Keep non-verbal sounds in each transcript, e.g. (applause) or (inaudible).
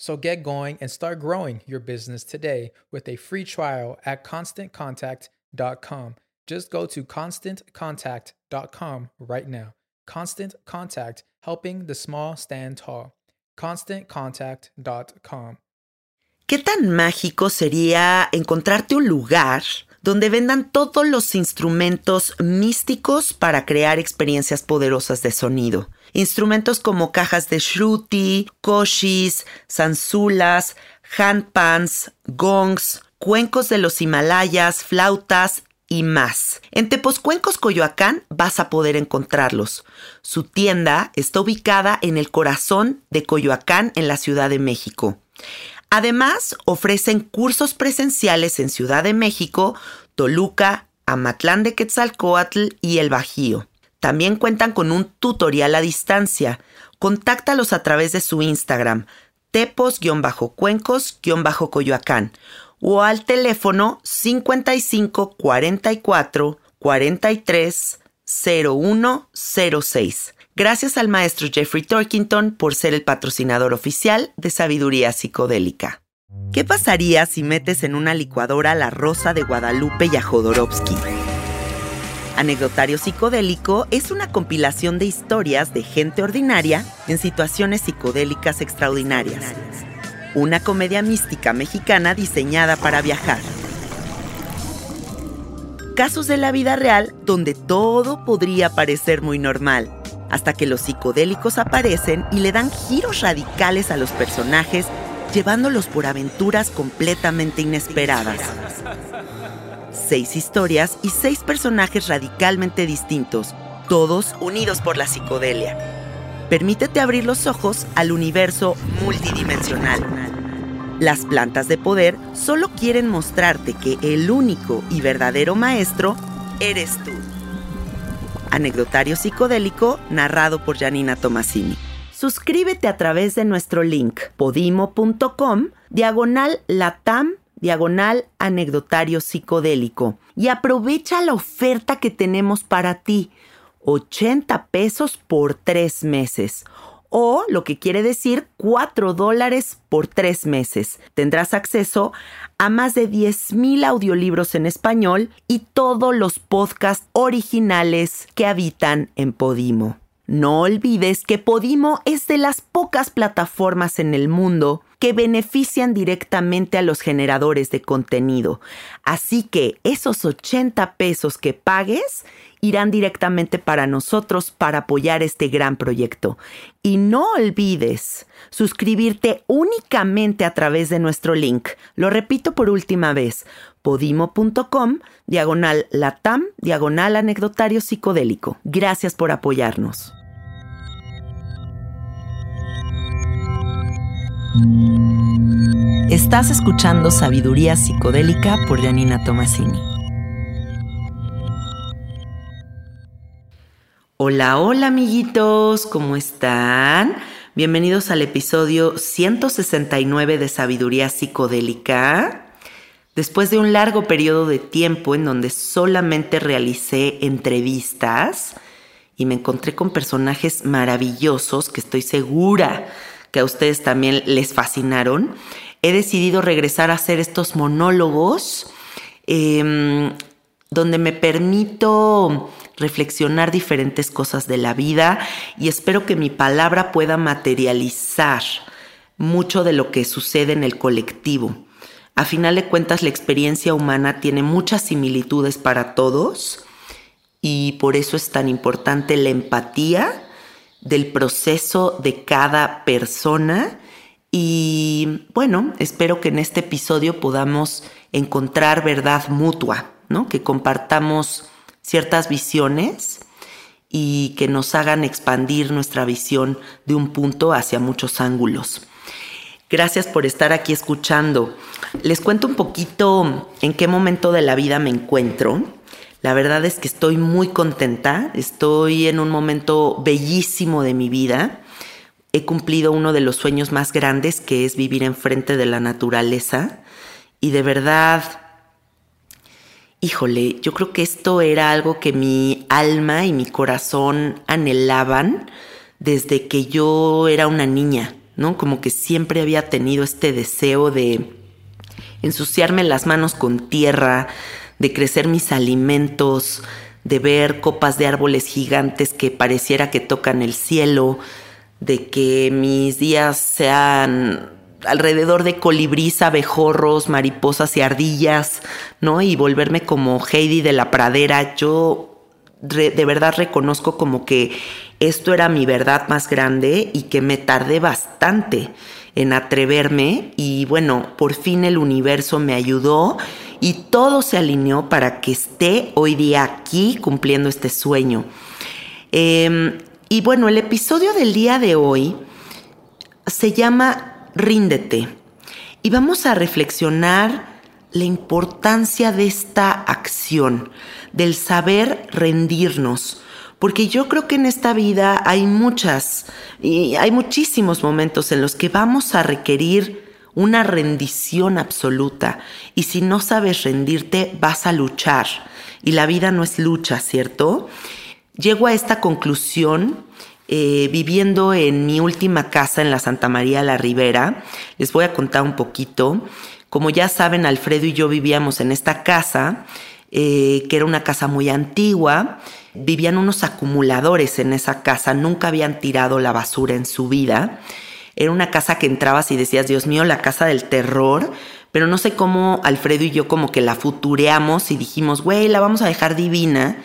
So get going and start growing your business today with a free trial at constantcontact.com. Just go to constantcontact.com right now. Constant Contact, helping the small stand tall. ConstantContact.com. ¿Qué tan mágico sería encontrarte un lugar donde vendan todos los instrumentos místicos para crear experiencias poderosas de sonido? Instrumentos como cajas de shruti, koshis, zanzulas, handpans, gongs, cuencos de los Himalayas, flautas y más. En Tepozcuencos, Coyoacán, vas a poder encontrarlos. Su tienda está ubicada en el corazón de Coyoacán, en la Ciudad de México. Además, ofrecen cursos presenciales en Ciudad de México, Toluca, Amatlán de Quetzalcoatl y El Bajío. También cuentan con un tutorial a distancia. Contáctalos a través de su Instagram, tepos-cuencos-coyoacán o al teléfono 55 44 43 0106. Gracias al maestro Jeffrey Torkington por ser el patrocinador oficial de Sabiduría Psicodélica. ¿Qué pasaría si metes en una licuadora la rosa de Guadalupe y a Jodorowsky? Anecdotario Psicodélico es una compilación de historias de gente ordinaria en situaciones psicodélicas extraordinarias. Una comedia mística mexicana diseñada para viajar. Casos de la vida real donde todo podría parecer muy normal, hasta que los psicodélicos aparecen y le dan giros radicales a los personajes, llevándolos por aventuras completamente inesperadas seis historias y seis personajes radicalmente distintos, todos unidos por la psicodelia. Permítete abrir los ojos al universo multidimensional. Las plantas de poder solo quieren mostrarte que el único y verdadero maestro eres tú. Anecdotario psicodélico narrado por Janina Tomasini. Suscríbete a través de nuestro link podimo.com diagonal latam diagonal anecdotario psicodélico y aprovecha la oferta que tenemos para ti. 80 pesos por tres meses o lo que quiere decir 4 dólares por tres meses. Tendrás acceso a más de 10.000 audiolibros en español y todos los podcasts originales que habitan en Podimo. No olvides que Podimo es de las pocas plataformas en el mundo que benefician directamente a los generadores de contenido. Así que esos 80 pesos que pagues irán directamente para nosotros para apoyar este gran proyecto. Y no olvides suscribirte únicamente a través de nuestro link. Lo repito por última vez, podimo.com, diagonal latam, diagonal anecdotario psicodélico. Gracias por apoyarnos. Estás escuchando Sabiduría Psicodélica por Janina Tomasini. Hola, hola amiguitos, ¿cómo están? Bienvenidos al episodio 169 de Sabiduría Psicodélica. Después de un largo periodo de tiempo en donde solamente realicé entrevistas y me encontré con personajes maravillosos que estoy segura que a ustedes también les fascinaron, he decidido regresar a hacer estos monólogos em, donde me permito reflexionar diferentes cosas de la vida y espero que mi palabra pueda materializar mucho de lo que sucede en el colectivo. A final de cuentas, la experiencia humana tiene muchas similitudes para todos y por eso es tan importante la empatía del proceso de cada persona. Y bueno, espero que en este episodio podamos encontrar verdad mutua, ¿no? Que compartamos ciertas visiones y que nos hagan expandir nuestra visión de un punto hacia muchos ángulos. Gracias por estar aquí escuchando. Les cuento un poquito en qué momento de la vida me encuentro. La verdad es que estoy muy contenta, estoy en un momento bellísimo de mi vida. He cumplido uno de los sueños más grandes que es vivir enfrente de la naturaleza y de verdad, híjole, yo creo que esto era algo que mi alma y mi corazón anhelaban desde que yo era una niña, ¿no? Como que siempre había tenido este deseo de ensuciarme las manos con tierra, de crecer mis alimentos, de ver copas de árboles gigantes que pareciera que tocan el cielo, de que mis días sean alrededor de colibrís, abejorros, mariposas y ardillas, ¿no? Y volverme como Heidi de la pradera. Yo de verdad reconozco como que esto era mi verdad más grande y que me tardé bastante en atreverme y bueno, por fin el universo me ayudó y todo se alineó para que esté hoy día aquí cumpliendo este sueño. Em, y bueno, el episodio del día de hoy se llama Ríndete y vamos a reflexionar la importancia de esta acción, del saber rendirnos, porque yo creo que en esta vida hay muchas hay muchísimos momentos en los que vamos a requerir una rendición absoluta. Y si no sabes rendirte, vas a luchar. Y la vida no es lucha, ¿cierto? Llego a esta conclusión eh, viviendo en mi última casa en la Santa María la Ribera. Les voy a contar un poquito. Como ya saben, Alfredo y yo vivíamos en esta casa, eh, que era una casa muy antigua. Vivían unos acumuladores en esa casa, nunca habían tirado la basura en su vida. Era una casa que entrabas y decías, Dios mío, la casa del terror. Pero no sé cómo Alfredo y yo como que la futureamos y dijimos, güey, la vamos a dejar divina.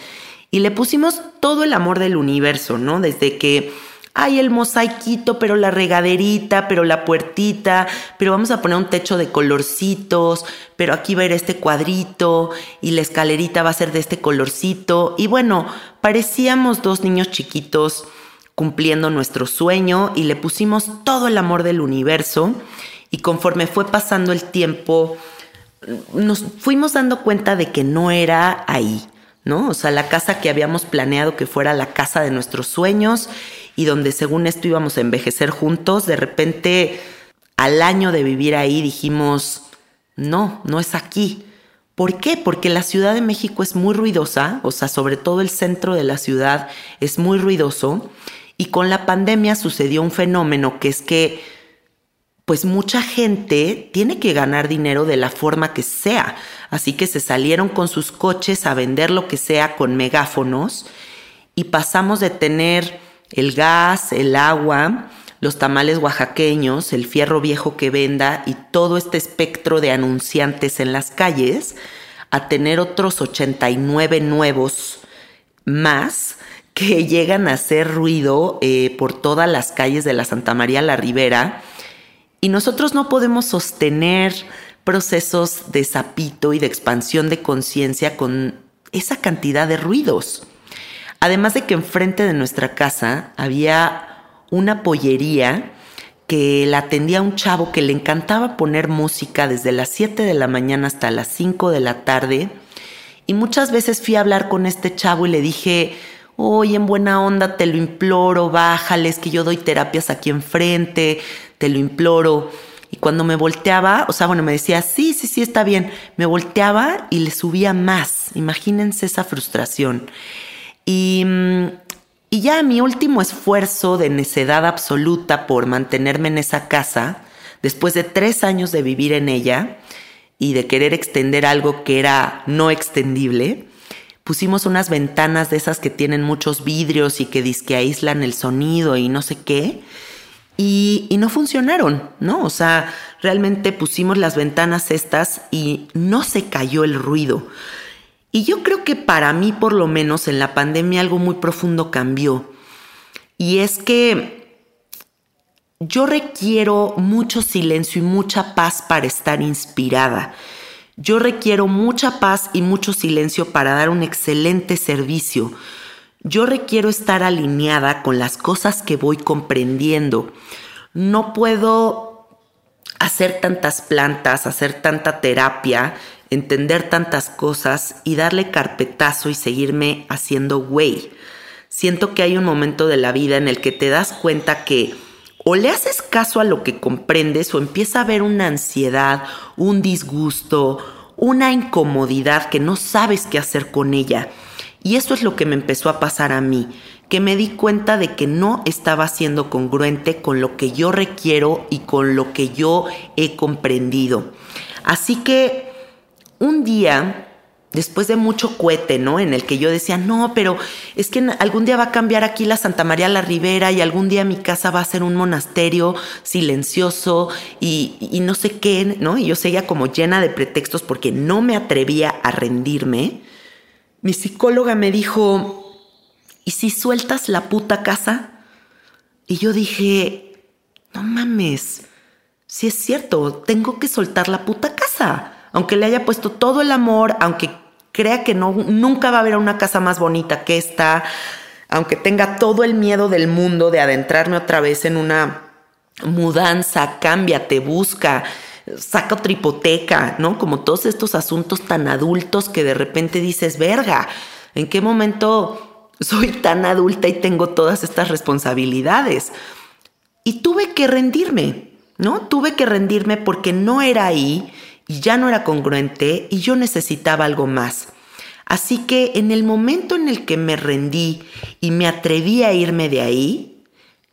Y le pusimos todo el amor del universo, ¿no? Desde que hay el mosaiquito, pero la regaderita, pero la puertita, pero vamos a poner un techo de colorcitos, pero aquí va a ir este cuadrito y la escalerita va a ser de este colorcito. Y bueno, parecíamos dos niños chiquitos cumpliendo nuestro sueño y le pusimos todo el amor del universo y conforme fue pasando el tiempo nos fuimos dando cuenta de que no era ahí, ¿no? O sea, la casa que habíamos planeado que fuera la casa de nuestros sueños y donde según esto íbamos a envejecer juntos, de repente al año de vivir ahí dijimos, no, no es aquí. ¿Por qué? Porque la Ciudad de México es muy ruidosa, o sea, sobre todo el centro de la ciudad es muy ruidoso y con la pandemia sucedió un fenómeno que es que pues mucha gente tiene que ganar dinero de la forma que sea. Así que se salieron con sus coches a vender lo que sea con megáfonos y pasamos de tener el gas, el agua, los tamales oaxaqueños, el fierro viejo que venda y todo este espectro de anunciantes en las calles, a tener otros 89 nuevos más que (laughs) llegan a hacer ruido eh, por todas las calles de la Santa María la Ribera y nosotros no podemos sostener procesos de sapito y de expansión de conciencia con esa cantidad de ruidos. Además de que enfrente de nuestra casa había una pollería que la atendía un chavo que le encantaba poner música desde las 7 de la mañana hasta las 5 de la tarde. Y muchas veces fui a hablar con este chavo y le dije, oye, en buena onda, te lo imploro, bájales, que yo doy terapias aquí enfrente, te lo imploro. Y cuando me volteaba, o sea, bueno, me decía, sí, sí, sí, está bien. Me volteaba y le subía más. Imagínense esa frustración. Y, mm, y ya mi último esfuerzo de necedad absoluta por mantenerme en esa casa, después de tres años de vivir en ella y de querer extender algo que era no extendible, pusimos unas ventanas de esas que tienen muchos vidrios y que disque aíslan el sonido y no sé qué. Y, y, no funcionaron, ¿no? O sea, realmente pusimos las ventanas estas y no se cayó el ruido. Y yo creo que para mí, por lo menos en la pandemia, algo muy profundo cambió. Y es que yo requiero mucho silencio y mucha paz para estar inspirada. Yo requiero mucha paz y mucho silencio para dar un excelente servicio. Yo requiero estar alineada con las cosas que voy comprendiendo. No puedo hacer tantas plantas, hacer tanta terapia entender tantas cosas y darle carpetazo y seguirme haciendo güey. Siento que hay un momento de la vida en el que te das cuenta que o le haces caso a lo que comprendes o empieza a haber una ansiedad, un disgusto, una incomodidad que no sabes qué hacer con ella. Y eso es lo que me empezó a pasar a mí, que me di cuenta de que no estaba siendo congruente con lo que yo requiero y con lo que yo he comprendido. Así que un día, después de mucho cohete, ¿no? En el que yo decía, no, pero es que algún día va a cambiar aquí la Santa María la Ribera y algún día mi casa va a ser un monasterio silencioso y, y no sé qué, ¿no? Y yo seguía como llena de pretextos porque no me atrevía a rendirme. Mi psicóloga me dijo, ¿y si sueltas la puta casa? Y yo dije, no mames, si es cierto, tengo que soltar la puta casa aunque le haya puesto todo el amor, aunque crea que no, nunca va a haber una casa más bonita que esta, aunque tenga todo el miedo del mundo de adentrarme otra vez en una mudanza, cámbiate, busca, saca otra hipoteca, ¿no? Como todos estos asuntos tan adultos que de repente dices, verga, ¿en qué momento soy tan adulta y tengo todas estas responsabilidades? Y tuve que rendirme, ¿no? Tuve que rendirme porque no era ahí y ya no era congruente y yo necesitaba algo más. Así que en el momento en el que me rendí y me atreví a irme de ahí,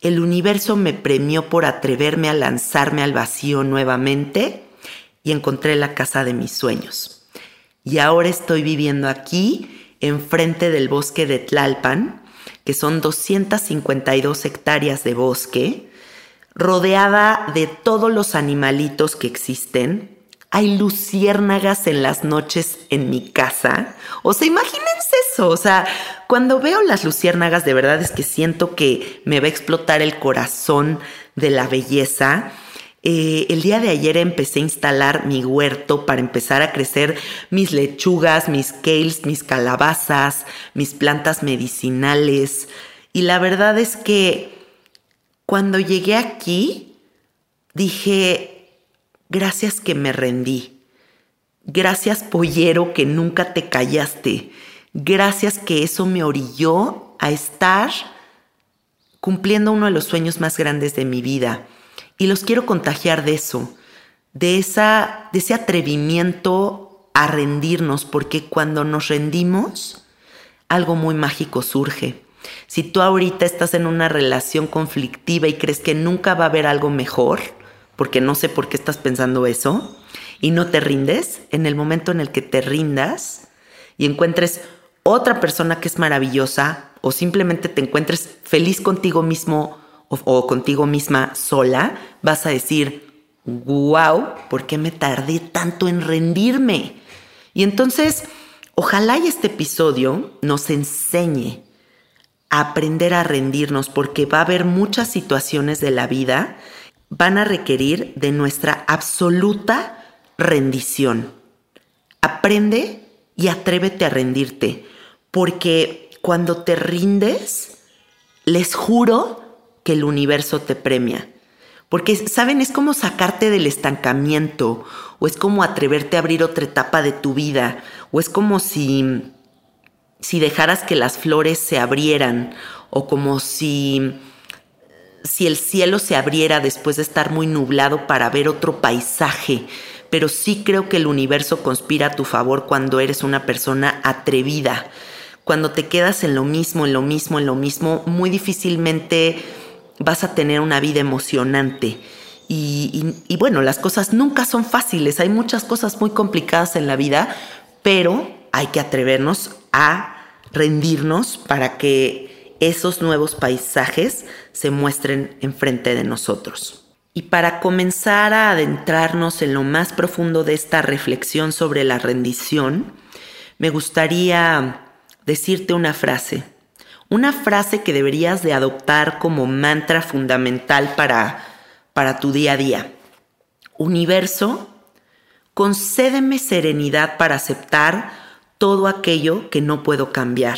el universo me premió por atreverme a lanzarme al vacío nuevamente y encontré la casa de mis sueños. Y ahora estoy viviendo aquí, enfrente del bosque de Tlalpan, que son 252 hectáreas de bosque, rodeada de todos los animalitos que existen, hay luciérnagas en las noches en mi casa. O sea, imagínense eso. O sea, cuando veo las luciérnagas, de verdad es que siento que me va a explotar el corazón de la belleza. Eh, el día de ayer empecé a instalar mi huerto para empezar a crecer mis lechugas, mis kales, mis calabazas, mis plantas medicinales. Y la verdad es que cuando llegué aquí, dije, Gracias que me rendí. Gracias, pollero, que nunca te callaste. Gracias que eso me orilló a estar cumpliendo uno de los sueños más grandes de mi vida. Y los quiero contagiar de eso, de, esa, de ese atrevimiento a rendirnos, porque cuando nos rendimos, algo muy mágico surge. Si tú ahorita estás en una relación conflictiva y crees que nunca va a haber algo mejor, porque no sé por qué estás pensando eso, y no te rindes, en el momento en el que te rindas y encuentres otra persona que es maravillosa, o simplemente te encuentres feliz contigo mismo o, o contigo misma sola, vas a decir, wow, ¿por qué me tardé tanto en rendirme? Y entonces, ojalá y este episodio nos enseñe a aprender a rendirnos porque va a haber muchas situaciones de la vida van a requerir de nuestra absoluta rendición. Aprende y atrévete a rendirte, porque cuando te rindes, les juro que el universo te premia. Porque, ¿saben? Es como sacarte del estancamiento, o es como atreverte a abrir otra etapa de tu vida, o es como si, si dejaras que las flores se abrieran, o como si, si el cielo se abriera después de estar muy nublado para ver otro paisaje. Pero sí creo que el universo conspira a tu favor cuando eres una persona atrevida. Cuando te quedas en lo mismo, en lo mismo, en lo mismo, muy difícilmente vas a tener una vida emocionante. Y, y, bueno, las cosas nunca son fáciles, hay muchas cosas muy complicadas en la vida, pero hay que atrevernos a rendirnos para que esos nuevos paisajes se muestren enfrente de nosotros. Y para comenzar a adentrarnos en lo más profundo de esta reflexión sobre la rendición, me gustaría decirte una frase una frase que deberías de adoptar como mantra fundamental para, para tu día a día. Universo, concédeme serenidad para aceptar todo aquello que no puedo cambiar.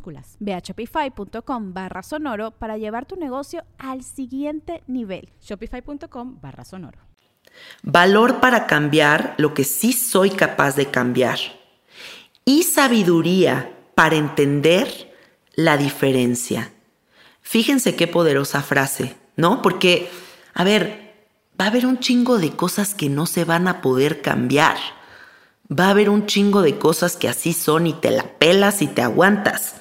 Ve a shopify.com barra sonoro para llevar tu negocio al siguiente nivel. Shopify.com barra sonoro. Valor para cambiar lo que sí soy capaz de cambiar. Y sabiduría para entender la diferencia. Fíjense qué poderosa frase, ¿no? Porque, a ver, va a haber un chingo de cosas que no se van a poder cambiar. Va a haber un chingo de cosas que así son y te la pelas y te aguantas.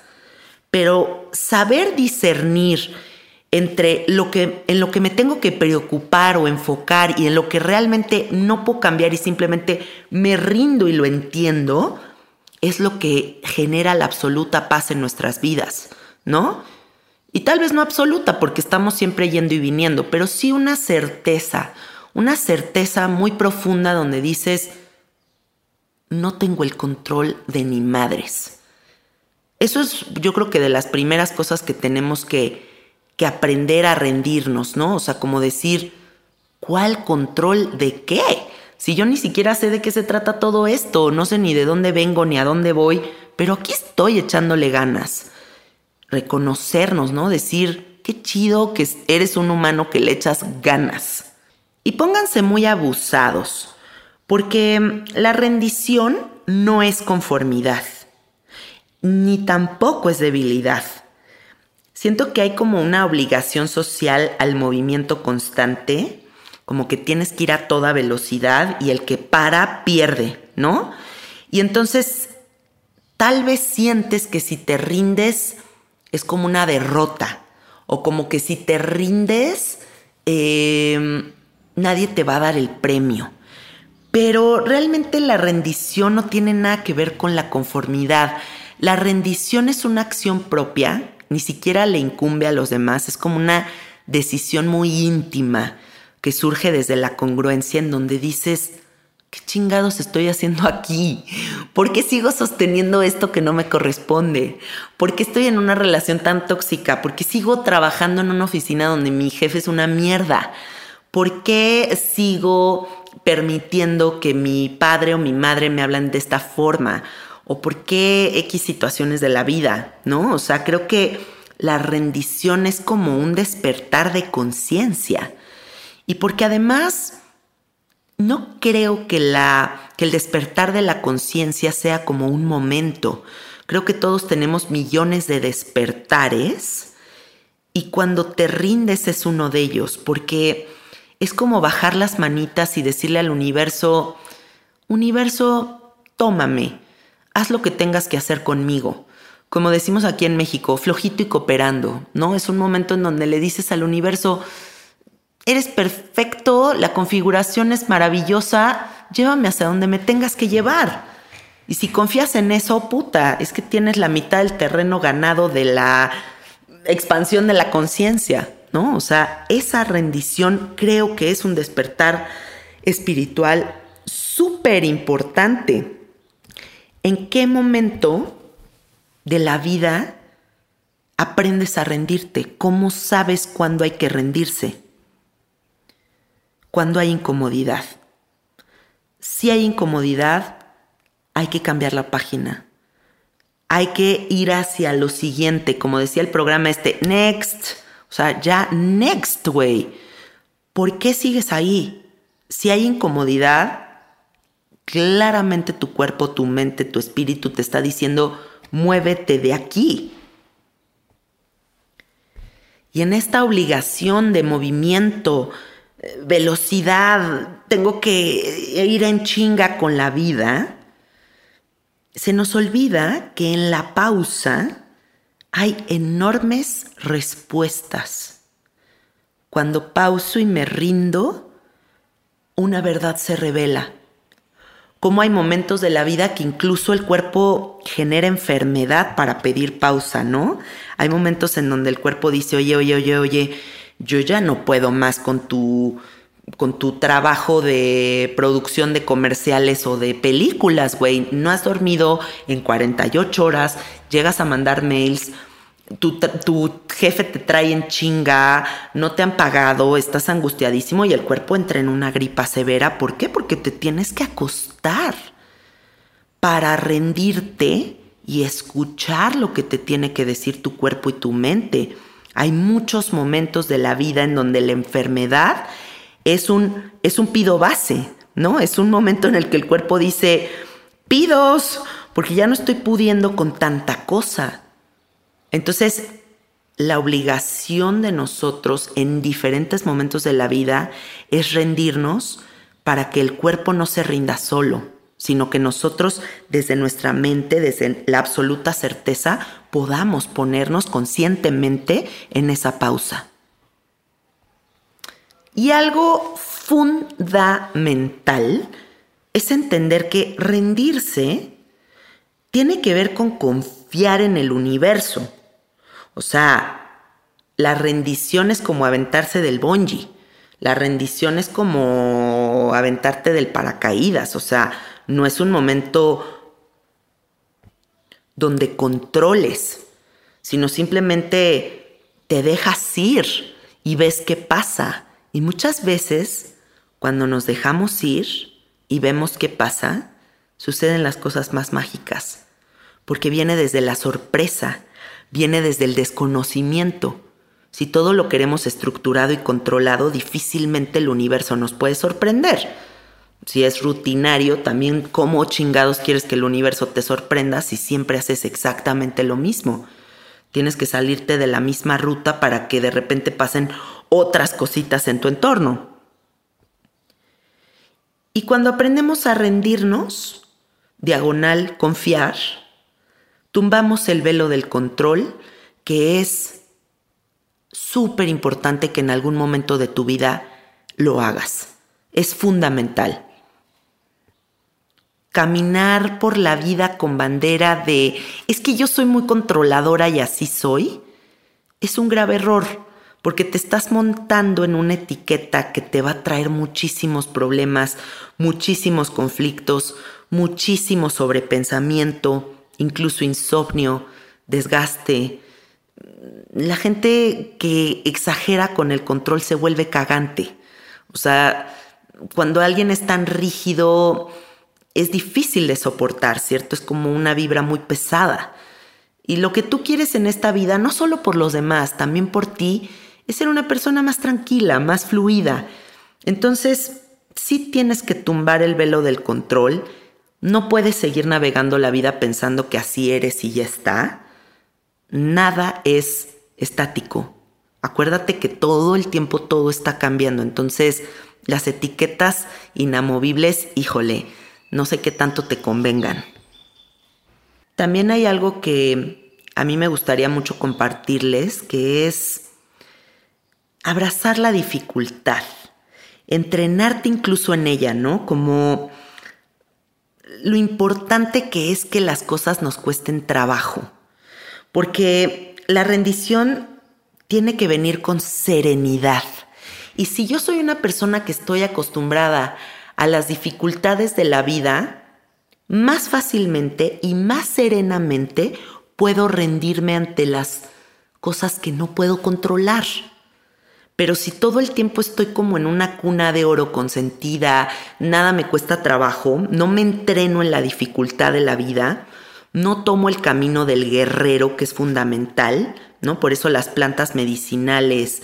Pero saber discernir entre lo que, en lo que me tengo que preocupar o enfocar y en lo que realmente no puedo cambiar y simplemente me rindo y lo entiendo, es lo que genera la absoluta paz en nuestras vidas, ¿no? Y tal vez no absoluta porque estamos siempre yendo y viniendo, pero sí una certeza, una certeza muy profunda donde dices, no tengo el control de ni madres. Eso es yo creo que de las primeras cosas que tenemos que, que aprender a rendirnos, ¿no? O sea, como decir, ¿cuál control de qué? Si yo ni siquiera sé de qué se trata todo esto, no sé ni de dónde vengo ni a dónde voy, pero aquí estoy echándole ganas. Reconocernos, ¿no? Decir, qué chido que eres un humano que le echas ganas. Y pónganse muy abusados, porque la rendición no es conformidad ni tampoco es debilidad. Siento que hay como una obligación social al movimiento constante, como que tienes que ir a toda velocidad y el que para pierde, ¿no? Y entonces tal vez sientes que si te rindes es como una derrota o como que si te rindes em, nadie te va a dar el premio. Pero realmente la rendición no tiene nada que ver con la conformidad. La rendición es una acción propia, ni siquiera le incumbe a los demás, es como una decisión muy íntima que surge desde la congruencia en donde dices, ¿qué chingados estoy haciendo aquí? ¿Por qué sigo sosteniendo esto que no me corresponde? ¿Por qué estoy en una relación tan tóxica? ¿Por qué sigo trabajando en una oficina donde mi jefe es una mierda? ¿Por qué sigo permitiendo que mi padre o mi madre me hablen de esta forma? ¿O por qué X situaciones de la vida? ¿No? O sea, creo que la rendición es como un despertar de conciencia. Y porque además no creo que, la, que el despertar de la conciencia sea como un momento. Creo que todos tenemos millones de despertares y cuando te rindes es uno de ellos, porque es como bajar las manitas y decirle al universo, universo, tómame, haz lo que tengas que hacer conmigo. Como decimos aquí en México, flojito y cooperando, ¿no? Es un momento en donde le dices al universo, eres perfecto, la configuración es maravillosa, llévame hacia donde me tengas que llevar. Y si confías en eso, puta, es que tienes la mitad del terreno ganado de la expansión de la conciencia, ¿no? O sea, esa rendición creo que es un despertar espiritual súper importante. ¿En qué momento de la vida aprendes a rendirte? ¿Cómo sabes cuándo hay que rendirse? cuando hay incomodidad. Si hay incomodidad, hay que cambiar la página. Hay que ir hacia lo siguiente, como decía el programa este, next. O sea, ya next way. ¿Por qué sigues ahí? Si hay incomodidad, claramente tu cuerpo, tu mente, tu espíritu te está diciendo, muévete de aquí. Y en esta obligación de movimiento, velocidad, tengo que ir en chinga con la vida, se nos olvida que en la pausa hay enormes respuestas. Cuando pauso y me rindo, una verdad se revela. Como hay momentos de la vida que incluso el cuerpo genera enfermedad para pedir pausa, ¿no? Hay momentos en donde el cuerpo dice, oye, oye, oye, oye, yo ya no puedo más con tu con tu trabajo de producción de comerciales o de películas, güey. No has dormido en 48 horas, llegas a mandar mails, tu, tu, jefe te trae en chinga, no te han pagado, estás angustiadísimo y el cuerpo entra en una gripa severa. ¿Por qué? Porque te tienes que acostar para rendirte y escuchar lo que te tiene que decir tu cuerpo y tu mente. Hay muchos momentos de la vida en donde la enfermedad es un, es un pido base, ¿no? Es un momento en el que el cuerpo dice, pidos, porque ya no estoy pudiendo con tanta cosa. Entonces, la obligación de nosotros en diferentes momentos de la vida es rendirnos para que el cuerpo no se rinda solo sino que nosotros desde nuestra mente, desde la absoluta certeza, podamos ponernos conscientemente en esa pausa. Y algo fundamental es entender que rendirse tiene que ver con confiar en el universo. O sea, la rendición es como aventarse del bungee. La rendición es como aventarte del paracaídas. O sea, no es un momento donde controles, sino simplemente te dejas ir y ves qué pasa. Y muchas veces, cuando nos dejamos ir y vemos qué pasa, suceden las cosas más mágicas, porque viene desde la sorpresa, viene desde el desconocimiento. Si todo lo queremos estructurado y controlado, difícilmente el universo nos puede sorprender si es rutinario, también cómo chingados quieres que el universo te sorprenda si siempre haces exactamente lo mismo. Tienes que salirte de la misma ruta para que de repente pasen otras cositas en tu entorno. Y cuando aprendemos a rendirnos, diagonal, confiar, tumbamos el velo del control, que es súper importante que en algún momento de tu vida lo hagas. Es fundamental caminar por la vida con bandera de es que yo soy muy controladora y así soy, es un grave error, porque te estás montando en una etiqueta que te va a traer muchísimos problemas, muchísimos conflictos, muchísimo sobrepensamiento, incluso insomnio, desgaste. La gente que exagera con el control se vuelve cagante. O sea, cuando alguien es tan rígido, es difícil de soportar, ¿cierto? Es como una vibra muy pesada. Y lo que tú quieres en esta vida, no solo por los demás, también por ti, es ser una persona más tranquila, más fluida. Entonces, sí tienes que tumbar el velo del control. No puedes seguir navegando la vida pensando que así eres y ya está. Nada es estático. Acuérdate que todo el tiempo todo está cambiando. Entonces, las etiquetas inamovibles, híjole, no sé qué tanto te convengan. También hay algo que a mí me gustaría mucho compartirles, que es abrazar la dificultad, entrenarte incluso en ella, ¿no? Como lo importante que es que las cosas nos cuesten trabajo, porque la rendición tiene que venir con serenidad. Y si yo soy una persona que estoy acostumbrada a las dificultades de la vida, más fácilmente y más serenamente puedo rendirme ante las cosas que no puedo controlar. Pero si todo el tiempo estoy como en una cuna de oro consentida, nada me cuesta trabajo, no me entreno en la dificultad de la vida, no tomo el camino del guerrero que es fundamental, ¿no? Por eso las plantas medicinales,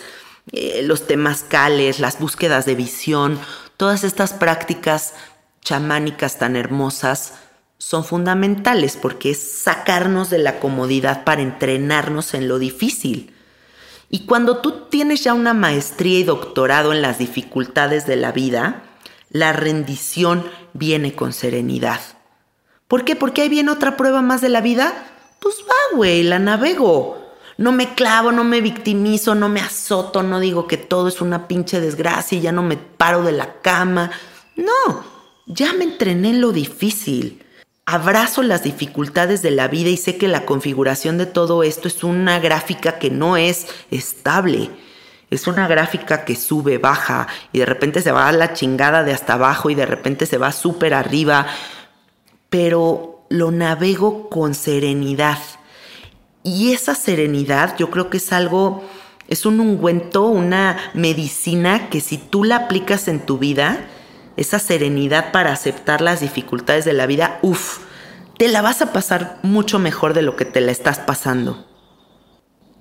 eh, los temazcales, las búsquedas de visión, todas estas prácticas chamánicas tan hermosas son fundamentales porque es sacarnos de la comodidad para entrenarnos en lo difícil. Y cuando tú tienes ya una maestría y doctorado en las dificultades de la vida, la rendición viene con serenidad. ¿Por qué? Porque ahí viene otra prueba más de la vida. Pues va, güey, la navego. No me clavo, no me victimizo, no me azoto, no digo que todo es una pinche desgracia y ya no me paro de la cama. No, ya me entrené en lo difícil. Abrazo las dificultades de la vida y sé que la configuración de todo esto es una gráfica que no es estable. Es una gráfica que sube, baja y de repente se va a la chingada de hasta abajo y de repente se va súper arriba. Pero lo navego con serenidad. Y esa serenidad yo creo que es algo, es un ungüento, una medicina que si tú la aplicas en tu vida, esa serenidad para aceptar las dificultades de la vida, uff, te la vas a pasar mucho mejor de lo que te la estás pasando.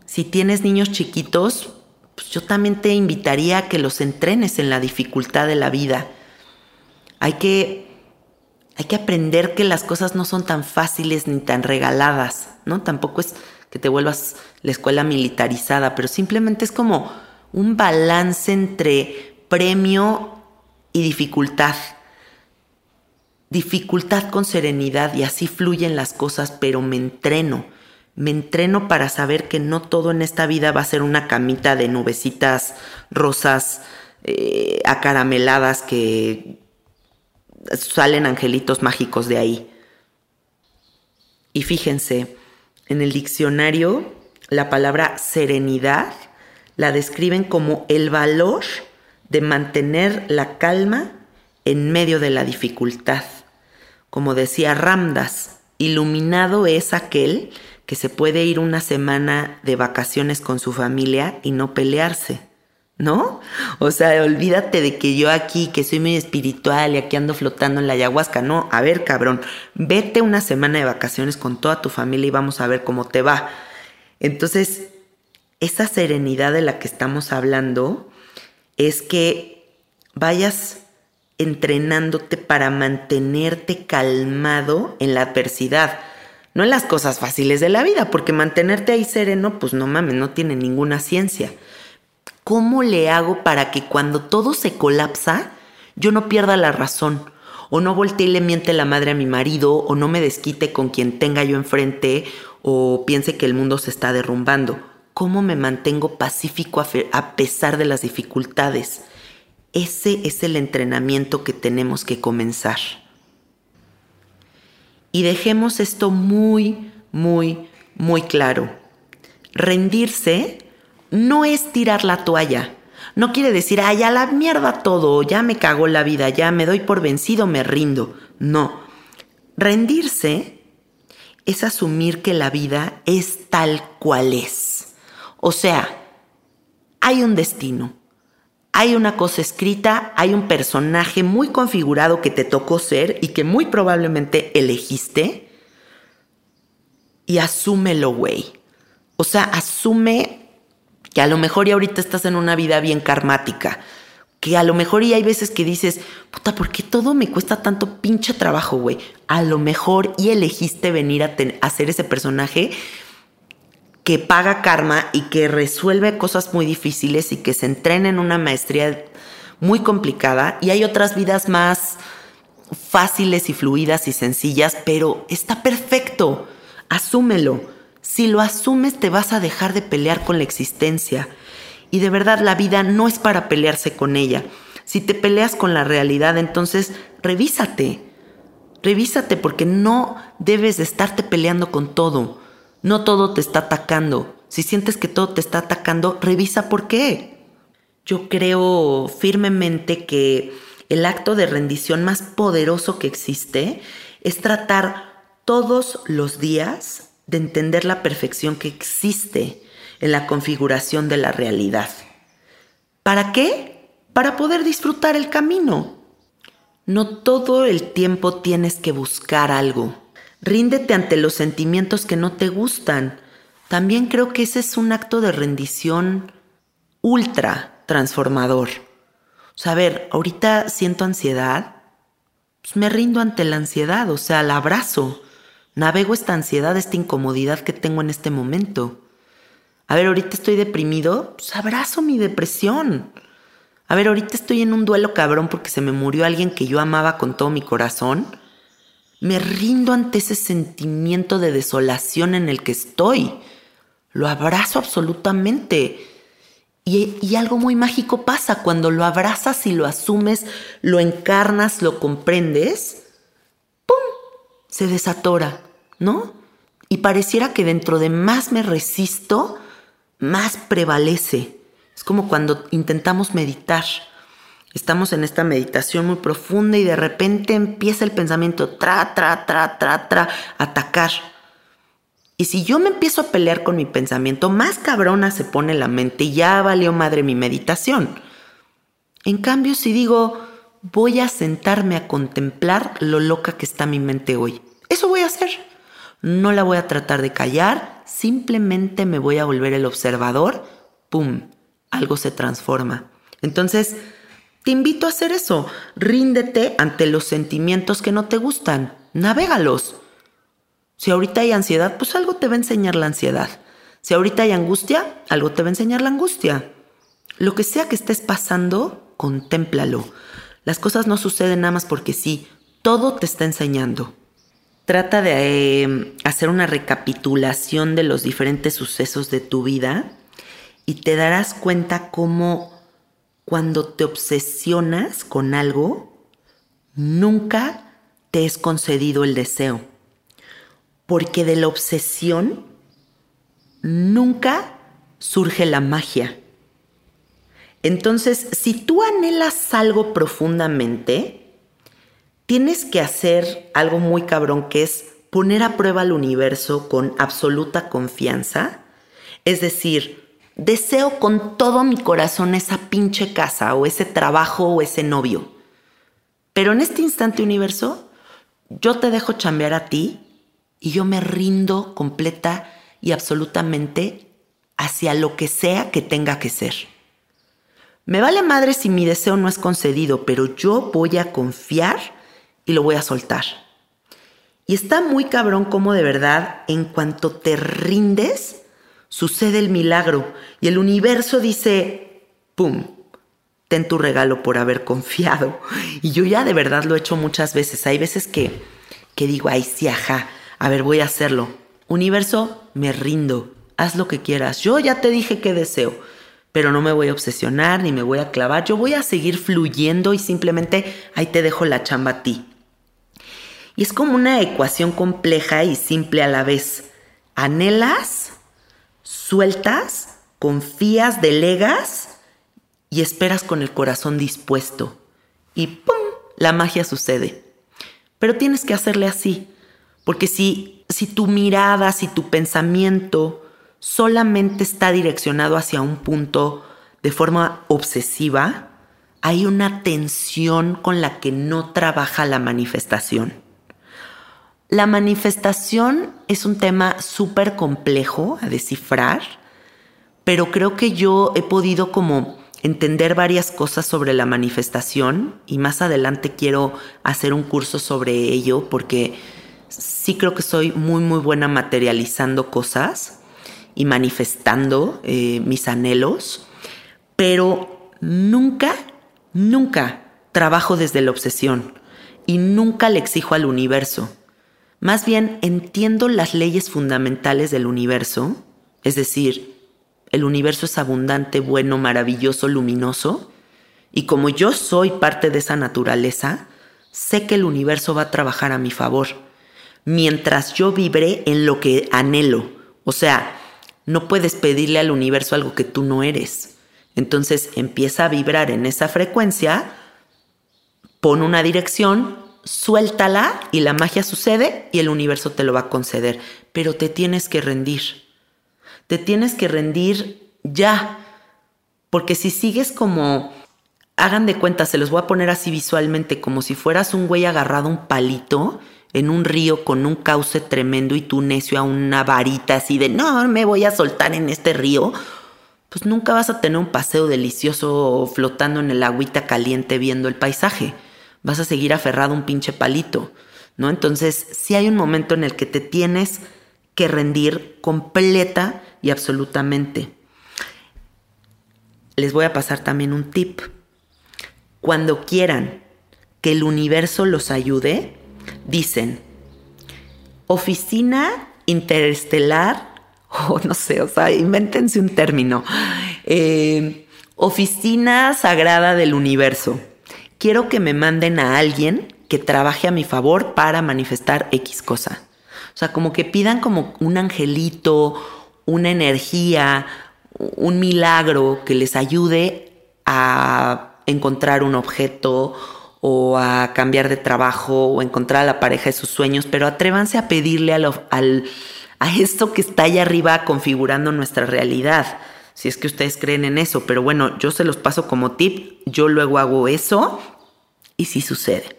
Si tienes niños chiquitos, pues yo también te invitaría a que los entrenes en la dificultad de la vida. Hay que, hay que aprender que las cosas no son tan fáciles ni tan regaladas, ¿no? Tampoco es que te vuelvas la escuela militarizada, pero simplemente es como un balance entre premio y dificultad. Dificultad con serenidad y así fluyen las cosas, pero me entreno. Me entreno para saber que no todo en esta vida va a ser una camita de nubecitas rosas eh, acarameladas que salen angelitos mágicos de ahí. Y fíjense, en el diccionario la palabra serenidad la describen como el valor de mantener la calma en medio de la dificultad. Como decía Ramdas, iluminado es aquel que se puede ir una semana de vacaciones con su familia y no pelearse. ¿No? O sea, olvídate de que yo aquí, que soy muy espiritual y aquí ando flotando en la ayahuasca. No, a ver, cabrón, vete una semana de vacaciones con toda tu familia y vamos a ver cómo te va. Entonces, esa serenidad de la que estamos hablando es que vayas entrenándote para mantenerte calmado en la adversidad, no en las cosas fáciles de la vida, porque mantenerte ahí sereno, pues no mames, no tiene ninguna ciencia. ¿Cómo le hago para que cuando todo se colapsa, yo no pierda la razón? O no voltee y le miente la madre a mi marido, o no me desquite con quien tenga yo enfrente, o piense que el mundo se está derrumbando cómo me mantengo pacífico a pesar de las dificultades. Ese es el entrenamiento que tenemos que comenzar. Y dejemos esto muy, muy, muy claro. Rendirse no es tirar la toalla. No quiere decir, ay, a la mierda todo, ya me cagó la vida, ya me doy por vencido, me rindo. No. Rendirse es asumir que la vida es tal cual es o sea, hay un destino, hay una cosa escrita, hay un personaje muy configurado que te tocó ser y que muy probablemente elegiste. Y asúmelo, güey. O sea, asume que a lo mejor ya ahorita estás en una vida bien karmática. Que a lo mejor y hay veces que dices, puta, ¿por qué todo me cuesta tanto pinche trabajo, güey? A lo mejor y elegiste venir a, ser ese personaje que paga karma y que resuelve cosas muy difíciles y que se entrena en una maestría muy complicada. Y hay otras vidas más fáciles y fluidas y sencillas, pero está perfecto. Asúmelo. Si lo asumes te vas a dejar de pelear con la existencia. Y de verdad la vida no es para pelearse con ella. Si te peleas con la realidad, entonces revísate. Revísate porque no debes de estarte peleando con todo. No todo te está atacando. Si sientes que todo te está atacando, revisa por qué. Yo creo firmemente que el acto de rendición más poderoso que existe es tratar todos los días de entender la perfección que existe en la configuración de la realidad. ¿Para qué? Para poder disfrutar el camino. No todo el tiempo tienes que buscar algo. Ríndete ante los sentimientos que no te gustan. También creo que ese es un acto de rendición ultra transformador. O sea, a ver, ahorita siento ansiedad, pues me rindo ante la ansiedad, o sea, la abrazo. Navego esta ansiedad, esta incomodidad que tengo en este momento. A ver, ahorita estoy deprimido, pues abrazo mi depresión. A ver, ahorita estoy en un duelo cabrón porque se me murió alguien que yo amaba con todo mi corazón me rindo ante ese sentimiento de desolación en el que estoy. Lo abrazo absolutamente. Y, algo muy mágico pasa cuando lo abrazas y lo asumes, lo encarnas, lo comprendes. ¡Pum! Se desatora, ¿no? Y pareciera que dentro de más me resisto, más prevalece. Es como cuando intentamos meditar estamos en esta meditación muy profunda y de repente empieza el pensamiento tra, tra, tra, tra, tra, atacar. Y si yo me empiezo a pelear con mi pensamiento, más cabrona se pone la mente y ya valió madre mi meditación. En cambio, si digo, voy a sentarme a contemplar lo loca que está mi mente hoy, eso voy a hacer. No la voy a tratar de callar, simplemente me voy a volver el observador, ¡pum! Algo se transforma. Entonces, te invito a hacer eso. Ríndete ante los sentimientos que no te gustan. Navégalos. Si ahorita hay ansiedad, pues algo te va a enseñar la ansiedad. Si ahorita hay angustia, algo te va a enseñar la angustia. Lo que sea que estés pasando, contémplalo. Las cosas no suceden nada más porque sí, todo te está enseñando. Trata de eh, hacer una recapitulación de los diferentes sucesos de tu vida y te darás cuenta cómo cuando te obsesionas con algo, nunca te es concedido el deseo. Porque de la obsesión nunca surge la magia. Entonces, si tú anhelas algo profundamente, tienes que hacer algo muy cabrón que es poner a prueba al universo con absoluta confianza. Es decir, deseo con todo mi corazón esa pinche casa o ese trabajo o ese novio. Pero en este instante universo, yo te dejo chambear a ti y yo me rindo completa y absolutamente hacia lo que sea que tenga que ser. Me vale madre si mi deseo no es concedido, pero yo voy a confiar y lo voy a soltar. Y está muy cabrón como de verdad, en cuanto te rindes, sucede el milagro y el universo dice, ¡pum! Ten tu regalo por haber confiado. Y yo ya de verdad lo he hecho muchas veces. Hay veces que, que digo, ay, sí, ajá, a ver, voy a hacerlo. Universo, me rindo. Haz lo que quieras. Yo ya te dije que deseo, pero no me voy a obsesionar ni me voy a clavar. Yo voy a seguir fluyendo y simplemente ahí te dejo la chamba a ti. Y es como una ecuación compleja y simple a la vez. Anhelas, sueltas, confías, delegas y esperas con el corazón dispuesto. Y ¡pum! La magia sucede. Pero tienes que hacerle así, porque si, si tu mirada, si tu pensamiento solamente está direccionado hacia un punto de forma obsesiva, hay una tensión con la que no trabaja la manifestación. La manifestación es un tema súper complejo a descifrar, pero creo que yo he podido como entender varias cosas sobre la manifestación y más adelante quiero hacer un curso sobre ello porque sí creo que soy muy muy buena materializando cosas y manifestando eh, mis anhelos, pero nunca, nunca trabajo desde la obsesión y nunca le exijo al universo. Más bien entiendo las leyes fundamentales del universo, es decir, el universo es abundante, bueno, maravilloso, luminoso, y como yo soy parte de esa naturaleza, sé que el universo va a trabajar a mi favor, mientras yo vibre en lo que anhelo. O sea, no puedes pedirle al universo algo que tú no eres. Entonces empieza a vibrar en esa frecuencia, pon una dirección, suéltala y la magia sucede y el universo te lo va a conceder. Pero te tienes que rendir te tienes que rendir ya. Porque si sigues como, hagan de cuenta, se los voy a poner así visualmente, como si fueras un güey agarrado a un palito en un río con un cauce tremendo y tú necio a una varita así de, no, me voy a soltar en este río, pues nunca vas a tener un paseo delicioso flotando en el agüita caliente viendo el paisaje. Vas a seguir aferrado a un pinche palito, ¿no? Entonces, si hay un momento en el que te tienes que rendir completa y absolutamente. Les voy a pasar también un tip. Cuando quieran que el universo los ayude, dicen, oficina interestelar, (laughs) o no sé, o sea, invéntense un término, eh, oficina sagrada del universo. Quiero que me manden a alguien que trabaje a mi favor para manifestar X cosa. O sea, como que pidan como un angelito una energía, un milagro que les ayude a encontrar un objeto o a cambiar de trabajo o encontrar a la pareja de sus sueños, pero atrévanse a pedirle a, a esto que está allá arriba configurando nuestra realidad, si es que ustedes creen en eso, pero bueno, yo se los paso como tip, yo luego hago eso y sí sucede.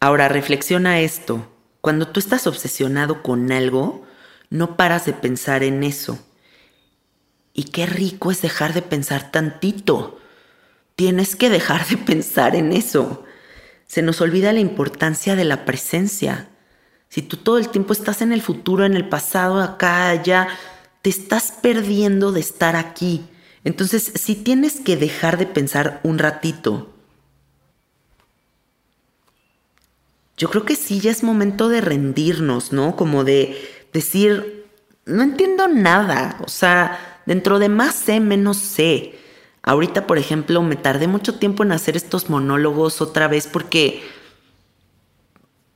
Ahora reflexiona esto, cuando tú estás obsesionado con algo, no paras de pensar en eso. Y qué rico es dejar de pensar tantito. Tienes que dejar de (laughs) pensar en eso. Se nos olvida la importancia de la presencia. Si tú todo el tiempo estás en el futuro, en el pasado, acá, allá, te estás perdiendo de estar aquí. Entonces, si tienes que dejar de pensar un ratito, yo creo que sí ya es momento de rendirnos, ¿no? Como de decir, no entiendo nada, o sea, dentro de más sé, menos sé. Ahorita, por ejemplo, me tardé mucho tiempo en hacer estos monólogos otra vez porque,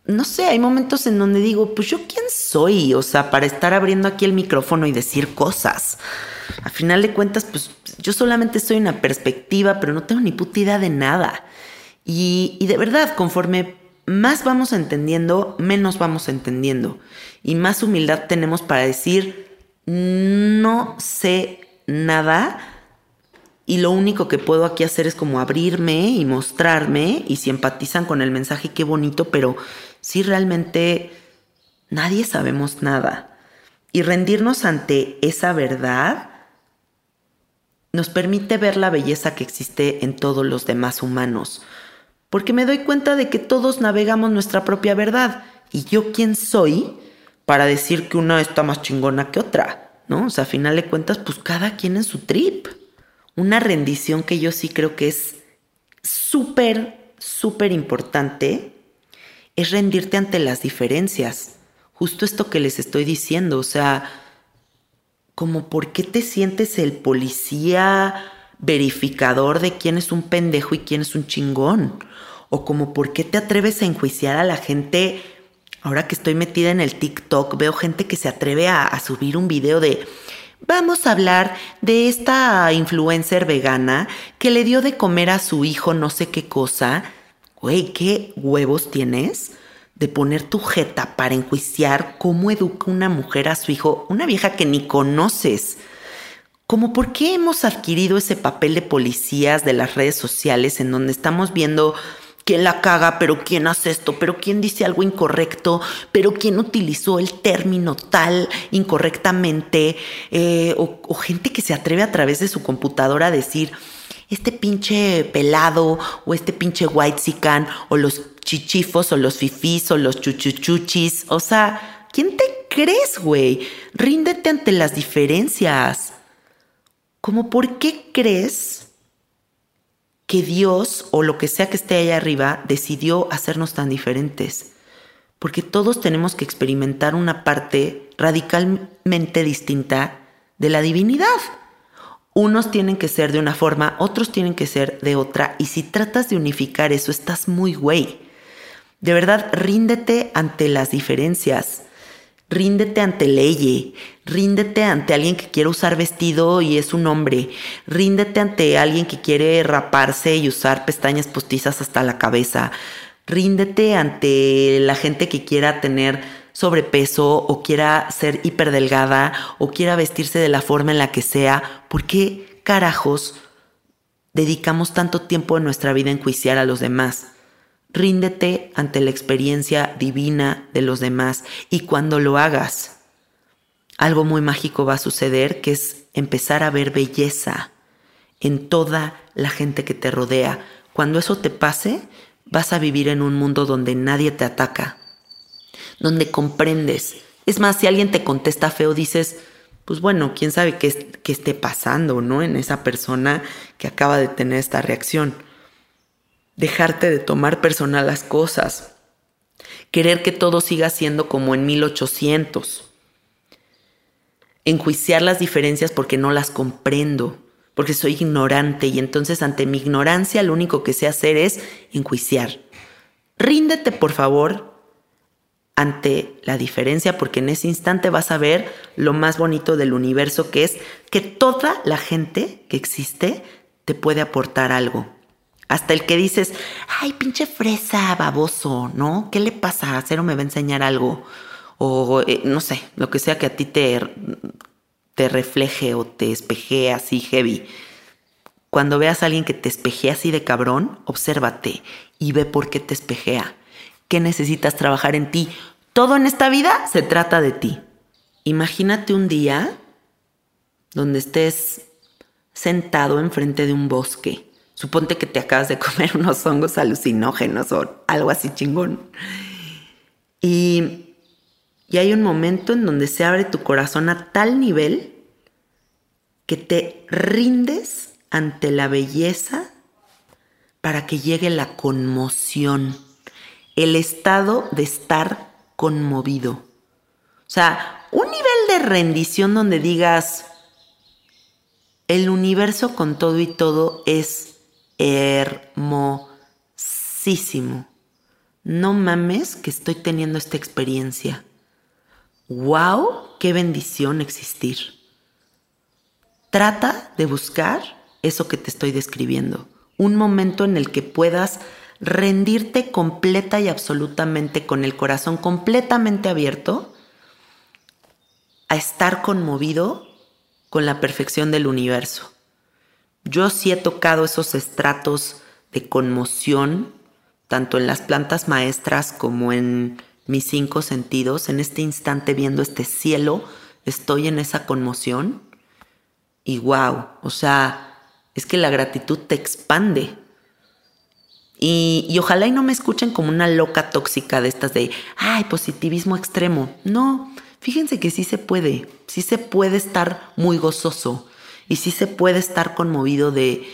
no sé, hay momentos en donde digo, pues yo quién soy, o sea, para estar abriendo aquí el micrófono y decir cosas. A final de cuentas, pues yo solamente soy una perspectiva, pero no tengo ni puta idea de nada. Y, y de verdad, conforme más vamos entendiendo, menos vamos entendiendo. Y más humildad tenemos para decir, no sé nada y lo único que puedo aquí hacer es como abrirme y mostrarme y si empatizan con el mensaje, qué bonito, pero si realmente nadie sabemos nada. Y rendirnos ante esa verdad nos permite ver la belleza que existe en todos los demás humanos porque me doy cuenta de que todos navegamos nuestra propia verdad. ¿Y yo quién soy para decir que una está más chingona que otra? ¿No? O sea, a final de cuentas, pues cada quien en su trip. Una rendición que yo sí creo que es súper, súper importante es rendirte ante las diferencias. Justo esto que les estoy diciendo, o sea, como por qué te sientes el policía verificador de quién es un pendejo y quién es un chingón. O como por qué te atreves a enjuiciar a la gente. Ahora que estoy metida en el TikTok, veo gente que se atreve a, subir un video de... Vamos a hablar de esta influencer vegana que le dio de comer a su hijo no sé qué cosa. Güey, ¿qué huevos tienes? de poner tu jeta para enjuiciar cómo educa una mujer a su hijo, una vieja que ni conoces. como por qué hemos adquirido ese papel de policías de las redes sociales en donde estamos viendo quién la caga, pero quién hace esto, pero quién dice algo incorrecto, pero quién utilizó el término tal incorrectamente, eh, o, gente que se atreve a través de su computadora a decir, este pinche pelado o este pinche white sican o los chichifos o los fifís o los chuchuchuchis. O sea, ¿quién te crees, güey? Ríndete ante las diferencias. ¿Cómo por qué crees que Dios o lo que sea que esté allá arriba decidió hacernos tan diferentes? Porque todos tenemos que experimentar una parte radicalmente distinta de la divinidad. Unos tienen que ser de una forma, otros tienen que ser de otra. Y si tratas de unificar eso, estás muy güey. De verdad, ríndete ante las diferencias. Ríndete ante Leye, ríndete ante alguien que quiere usar vestido y es un hombre, ríndete ante alguien que quiere raparse y usar pestañas postizas hasta la cabeza, ríndete ante la gente que quiera tener sobrepeso o quiera ser hiperdelgada o quiera vestirse de la forma en la que sea, ¿por qué carajos dedicamos tanto tiempo en nuestra vida a enjuiciar a los demás? Ríndete ante la experiencia divina de los demás y cuando lo hagas, algo muy mágico va a suceder que es empezar a ver belleza en toda la gente que te rodea. Cuando eso te pase, vas a vivir en un mundo donde nadie te ataca, donde comprendes. Es más, si alguien te contesta feo, dices, pues bueno, quién sabe qué, qué esté pasando, ¿no? En esa persona que acaba de tener esta reacción. Dejarte de tomar personal las cosas. Querer que todo siga siendo como en 1800. Enjuiciar las diferencias porque no las comprendo, porque soy ignorante y entonces ante mi ignorancia lo único que sé hacer es enjuiciar. Ríndete, por favor, ante la diferencia, porque en ese instante vas a ver lo más bonito del universo, que es que toda la gente que existe te puede aportar algo. Hasta el que dices, ay, pinche fresa, baboso, ¿no? ¿Qué le pasa? Cero me va a enseñar algo. O eh, no sé, lo que sea que a ti te, te refleje o te espejee así heavy. Cuando veas a alguien que te espejea así de cabrón, obsérvate y ve por qué te espejea que necesitas trabajar en ti. Todo en esta vida se trata de ti. Imagínate un día donde estés sentado enfrente de un bosque. Suponte que te acabas de (laughs) comer unos hongos alucinógenos o algo así chingón. Y, y hay un momento en donde se abre tu corazón a tal nivel que te rindes ante la belleza para que llegue la conmoción el estado de estar conmovido. O sea, un nivel de rendición donde digas, el universo con todo y todo es hermosísimo. No mames que estoy teniendo esta experiencia. ¡Wow! ¡Qué bendición existir! Trata de buscar eso que te estoy describiendo. Un momento en el que puedas rendirte completa y absolutamente con el corazón completamente abierto a estar conmovido con la perfección del universo. Yo sí he tocado esos estratos de conmoción, tanto en las plantas maestras como en mis cinco sentidos. En este instante viendo este cielo, estoy en esa conmoción. Y wow, o sea, es que la gratitud te expande y, ojalá y no me escuchen como una loca tóxica de estas de, ay, positivismo extremo. No, fíjense que sí se puede, sí se puede estar muy gozoso y sí se puede estar conmovido de,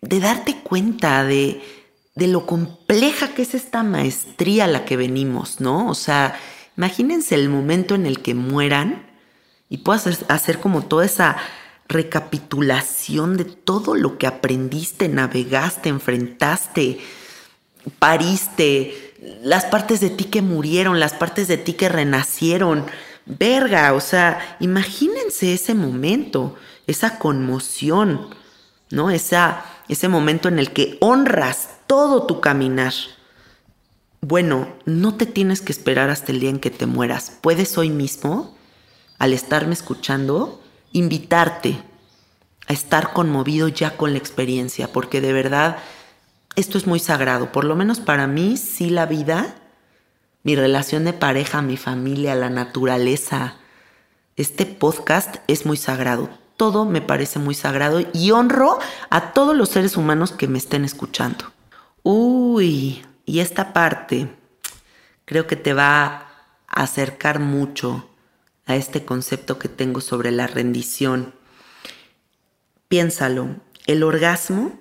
de darte cuenta de, de lo compleja que es esta maestría a la que venimos, ¿no? O sea, imagínense el momento en el que mueran y puedas hacer como toda esa recapitulación de todo lo que aprendiste, navegaste, enfrentaste, pariste, las partes de ti que murieron, las partes de ti que renacieron. Verga, o sea, imagínense ese momento, esa conmoción, ¿no? Esa, ese momento en el que honras todo tu caminar. Bueno, no te tienes que esperar hasta el día en que te mueras. Puedes hoy mismo al estarme escuchando, invitarte a estar conmovido ya con la experiencia, porque de verdad esto es muy sagrado. Por lo menos para mí, sí la vida, mi relación de pareja, mi familia, la naturaleza, este podcast es muy sagrado. Todo me parece muy sagrado y honro a todos los seres humanos que me estén escuchando. Uy, y esta parte creo que te va a acercar mucho a este concepto que tengo sobre la rendición. Piénsalo, el orgasmo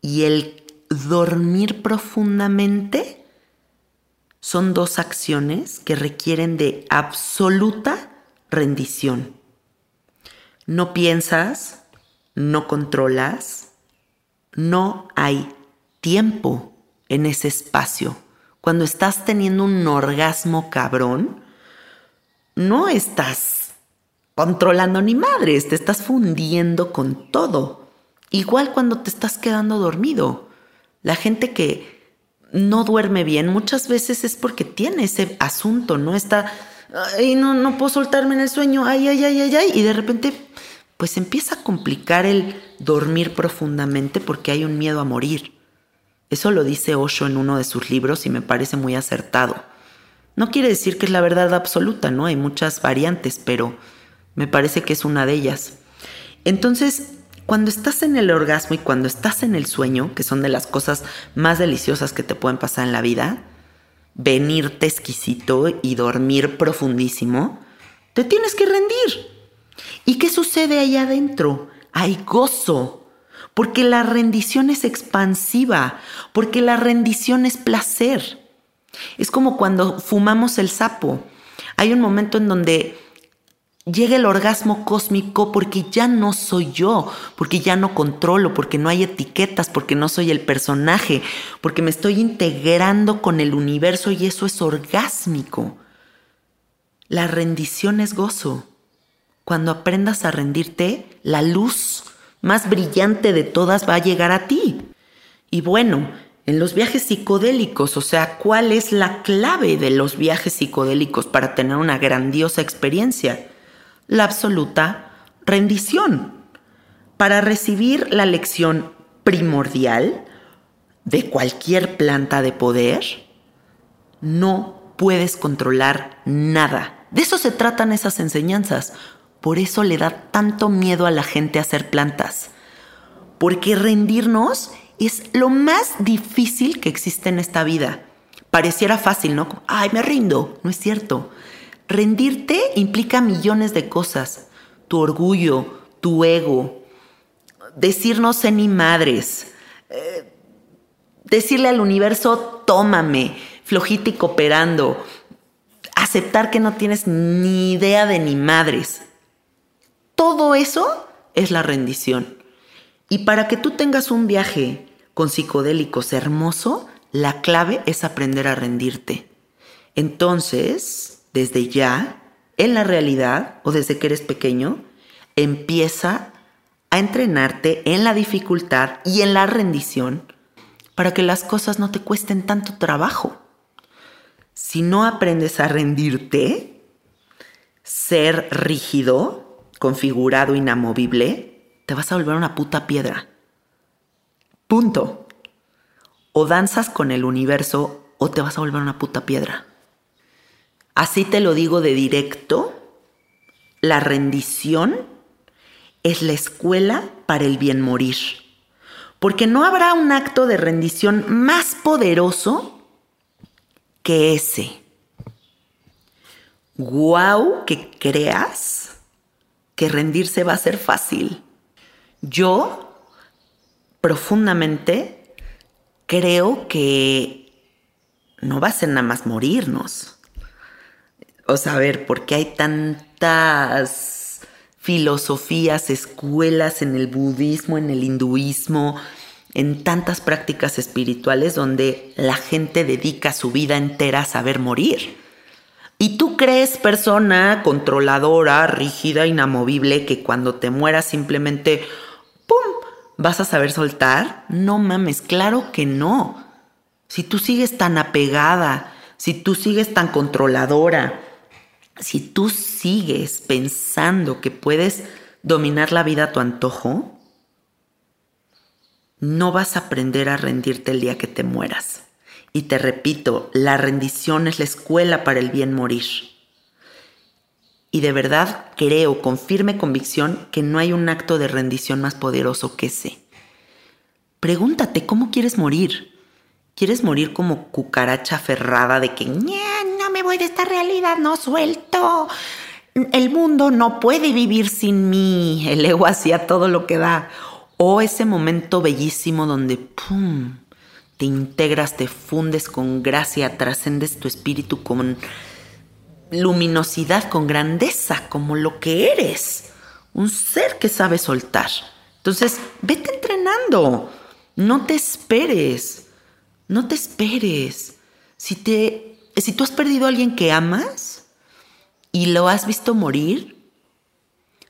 y el dormir profundamente son dos acciones que requieren de absoluta rendición. No piensas, no controlas, no hay tiempo en ese espacio. Cuando estás teniendo un orgasmo cabrón, no estás controlando ni madres, te estás fundiendo con todo. Igual cuando te estás quedando dormido. La gente que no duerme bien muchas veces es porque tiene ese asunto, ¿no? Está, ay, no, no puedo soltarme en el sueño, ay, ay, ay, ay, ay, y de repente pues empieza a complicar el dormir profundamente porque hay un miedo a morir. Eso lo dice Osho en uno de sus libros y me parece muy acertado. No quiere decir que es la verdad absoluta, ¿no? Hay muchas variantes, pero me parece que es una de ellas. Entonces, cuando estás en el orgasmo y cuando estás en el sueño, que son de las cosas más deliciosas que te pueden pasar en la vida, venirte exquisito y dormir profundísimo, te tienes que rendir. ¿Y qué sucede ahí adentro? Hay gozo, porque la rendición es expansiva, porque la rendición es placer. Es como cuando fumamos el sapo. Hay un momento en donde llega el orgasmo cósmico porque ya no soy yo, porque ya no controlo, porque no hay etiquetas, porque no soy el personaje, porque me estoy integrando con el universo y eso es orgásmico. La rendición es gozo. Cuando aprendas a rendirte, la luz más brillante de todas va a llegar a ti. Y bueno, en los viajes psicodélicos, o sea, ¿cuál es la clave de los viajes psicodélicos para tener una grandiosa experiencia? La absoluta rendición para recibir la lección primordial de cualquier planta de poder, no puedes controlar nada. De eso se tratan esas enseñanzas. Por eso le da tanto miedo a la gente hacer plantas. Porque rendirnos es lo más difícil que existe en esta vida. Pareciera fácil, ¿no? Ay, me rindo. No es cierto. Rendirte implica millones de cosas. Tu orgullo, tu ego, decir no sé ni madres, eh, decirle al universo, tómame, flojita y cooperando, aceptar que no tienes ni idea de ni madres. Todo eso es la rendición. Y para que tú tengas un viaje con psicodélicos hermoso, la clave es aprender a rendirte. Entonces, desde ya, en la realidad o desde que eres pequeño, empieza a entrenarte en la dificultad y en la rendición para que las cosas no te cuesten tanto trabajo. Si no aprendes a rendirte, ser rígido, configurado, inamovible, te vas a volver una puta piedra. Punto. O danzas con el universo o te vas a volver una puta piedra. Así te lo digo de directo, la rendición es la escuela para el bien morir. Porque no habrá un acto de rendición más poderoso que ese. Guau, que creas que rendirse va a ser fácil. Yo profundamente creo que no va a ser nada más morirnos o saber por qué hay tantas filosofías, escuelas en el budismo, en el hinduismo, en tantas prácticas espirituales donde la gente dedica su vida entera a saber morir. Y tú crees, persona controladora, rígida, inamovible, que cuando te mueras simplemente, ¡pum!, vas a saber soltar. No mames, claro que no. Si tú sigues tan apegada, si tú sigues tan controladora, si tú sigues pensando que puedes dominar la vida a tu antojo, no vas a aprender a rendirte el día que te mueras. Y te repito, la rendición es la escuela para el bien morir. Y de verdad creo con firme convicción que no hay un acto de rendición más poderoso que ese. Pregúntate cómo quieres morir. ¿Quieres morir como cucaracha aferrada de que no voy de esta realidad, no suelto? El mundo no puede vivir sin mí. El ego hacía todo lo que da. O ese momento bellísimo donde ¡pum! te integras, te fundes con gracia, trascendes tu espíritu con luminosidad, con grandeza, como lo que eres. Un ser que sabe soltar. Entonces, vete entrenando. No te esperes. No te esperes. Si te si tú has perdido a alguien que amas y lo has visto morir,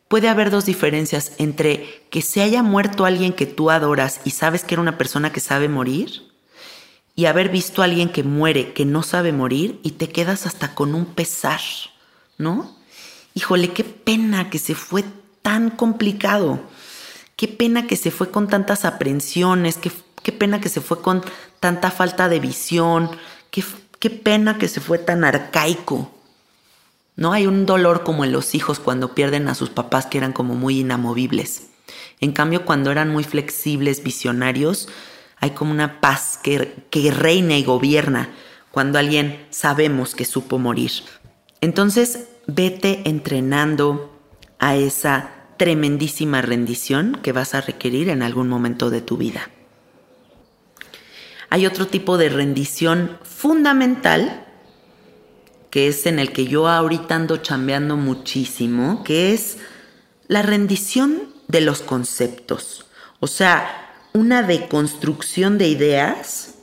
puede haber dos diferencias entre que se haya muerto alguien que tú adoras y sabes que era una persona que sabe morir y haber visto a alguien que muere, que no sabe morir y te quedas hasta con un pesar, ¿no? Híjole, qué pena que se fue tan complicado. Qué pena que se fue con tantas aprensiones, qué, qué pena que se fue con tanta falta de visión, qué, qué pena que se fue tan arcaico. No hay un dolor como en los hijos cuando pierden a sus papás que eran como muy inamovibles. En cambio, cuando eran muy flexibles, visionarios, hay como una paz que, que reina y gobierna cuando alguien sabemos que supo morir. Entonces, vete entrenando a esa tremendísima rendición que vas a requerir en algún momento de tu vida. Hay otro tipo de rendición fundamental, que es en el que yo ahorita ando chambeando muchísimo, que es la rendición de los conceptos. O sea, una deconstrucción de ideas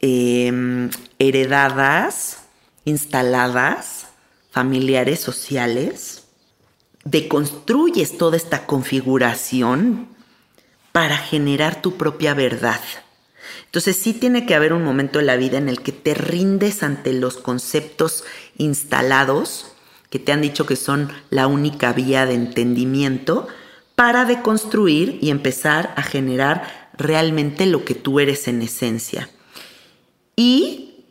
em, heredadas, instaladas, familiares, sociales. Deconstruyes toda esta configuración para generar tu propia verdad. Entonces sí tiene que haber un momento en la vida en el que te rindes ante los conceptos instalados que te han dicho que son la única vía de entendimiento para deconstruir y empezar a generar realmente lo que tú eres en esencia. Y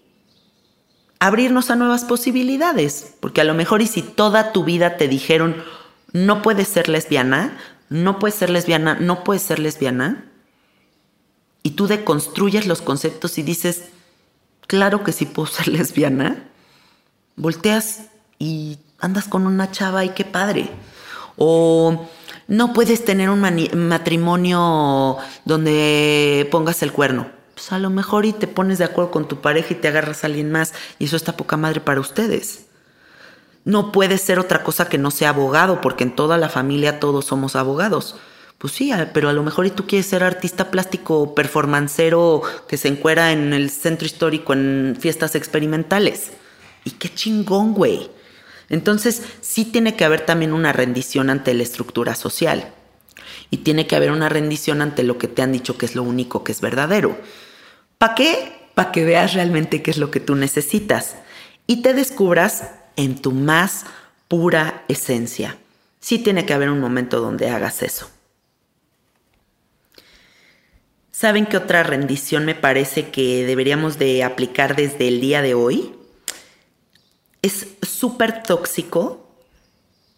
abrirnos a nuevas posibilidades, porque a lo mejor y si toda tu vida te dijeron, no puedes ser lesbiana, no puedes ser lesbiana, no puedes ser lesbiana, y tú deconstruyes los conceptos y dices, claro que sí puedo (laughs) ser lesbiana, volteas y andas con una chava y qué padre. O no puedes tener un matrimonio donde pongas el cuerno. Pues a lo mejor y te pones de acuerdo con tu pareja y te agarras a alguien más y eso está poca madre para ustedes. No puedes ser otra cosa que no sea abogado, porque en toda la familia todos somos abogados. Pues sí, pero a lo mejor y tú quieres ser artista plástico, performancero que se encuera en el centro histórico en fiestas experimentales. Y qué chingón, güey. Entonces, sí tiene que haber también una rendición ante la estructura social. Y tiene que haber una rendición ante lo que te han dicho que es lo único que es verdadero. ¿Para qué? Para que veas realmente qué es lo que tú necesitas y te descubras en tu más pura esencia. Sí tiene que haber un momento donde hagas eso. ¿Saben qué otra rendición me parece que deberíamos de aplicar desde el día de hoy? es súper tóxico,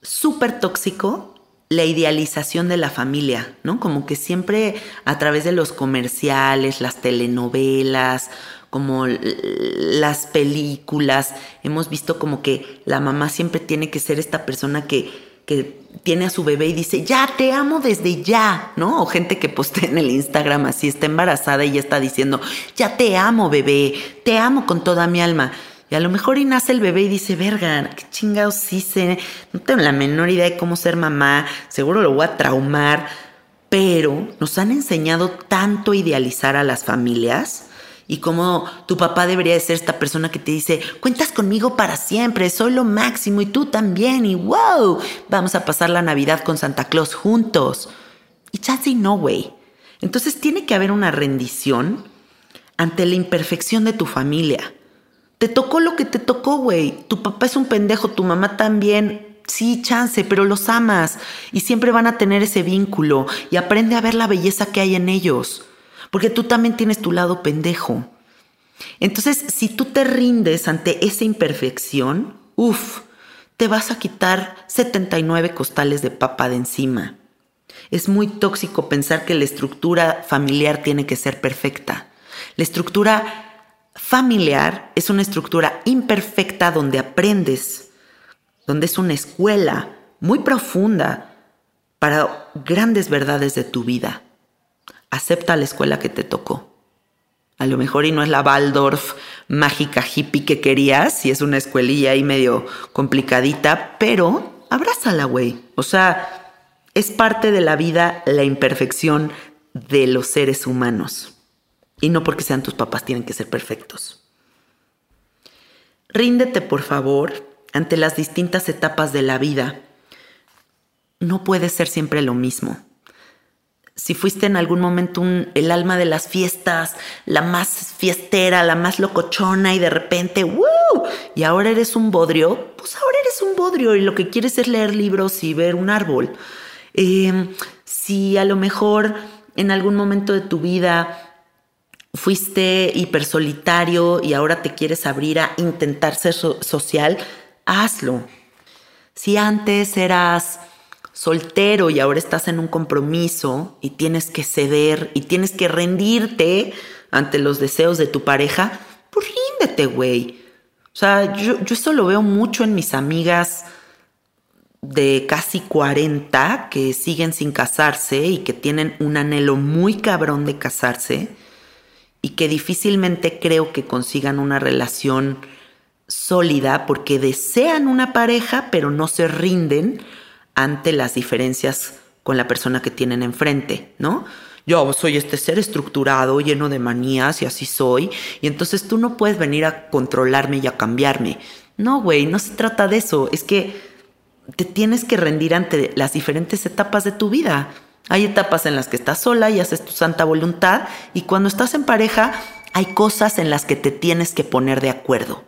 súper tóxico la idealización de la familia, ¿no? Como que siempre a través de los comerciales, las telenovelas, como las películas, hemos visto como que la mamá siempre tiene que ser esta persona que, que tiene a su bebé y dice, ya te amo desde ya, ¿no? O gente que postea en el Instagram así, está embarazada y ya está diciendo, ya te amo bebé, te amo con toda mi alma. Y a lo mejor y nace el bebé y dice, verga, qué chingados hice, no tengo la menor idea de cómo ser mamá, seguro lo voy a traumar. Pero nos han enseñado tanto a idealizar a las familias y cómo tu papá debería de ser esta persona que te dice, cuentas conmigo para siempre, soy lo máximo y tú también y wow, vamos a pasar la Navidad con Santa Claus juntos. Y chance no, güey. Entonces tiene que haber una rendición ante la imperfección de tu familia te tocó lo que te tocó, güey. Tu papá es un pendejo, tu mamá también. Sí, chance, pero los amas y siempre van a tener ese vínculo y aprende a ver la belleza que hay en ellos, porque tú también tienes tu lado pendejo. Entonces, si tú te rindes ante esa imperfección, uff, te vas a quitar 79 costales de papa de encima. Es muy tóxico pensar que la estructura familiar tiene que ser perfecta. La estructura familiar es una estructura imperfecta donde aprendes, donde es una escuela muy profunda para grandes verdades de tu vida. Acepta la escuela que te tocó. A lo mejor y no es la Waldorf mágica hippie que querías, y es una escuelilla ahí medio complicadita, pero abrázala, güey. O sea, es parte de la vida la imperfección de los seres humanos. Y no porque sean tus papás tienen que ser perfectos. Ríndete, por favor, ante las distintas etapas de la vida. No puede ser siempre lo mismo si fuiste en algún momento el alma de las fiestas, la más fiestera, la más locochona y de repente, ¡wow! Y ahora eres un bodrio, pues ahora eres un bodrio y lo que quieres es leer libros y ver un árbol. Em, si a lo mejor en algún momento de tu vida fuiste hipersolitario y ahora te quieres abrir a intentar ser social, hazlo. Si antes eras soltero y ahora estás en un compromiso y tienes que ceder y tienes que rendirte ante los deseos de tu pareja, pues ríndete, güey. O sea, yo, yo esto lo veo mucho en mis amigas de casi 40 que siguen sin casarse y que tienen un anhelo muy cabrón de casarse y que difícilmente creo que consigan una relación sólida porque desean una pareja pero no se rinden ante las diferencias con la persona que tienen enfrente, ¿no? Yo soy este ser estructurado, lleno de manías y así soy, y entonces tú no puedes venir a controlarme y a cambiarme. No, güey, no se trata de eso, es que te tienes que rendir ante las diferentes etapas de tu vida. Hay etapas en las que estás sola y haces tu santa voluntad, y cuando estás en pareja hay cosas en las que te tienes que poner de acuerdo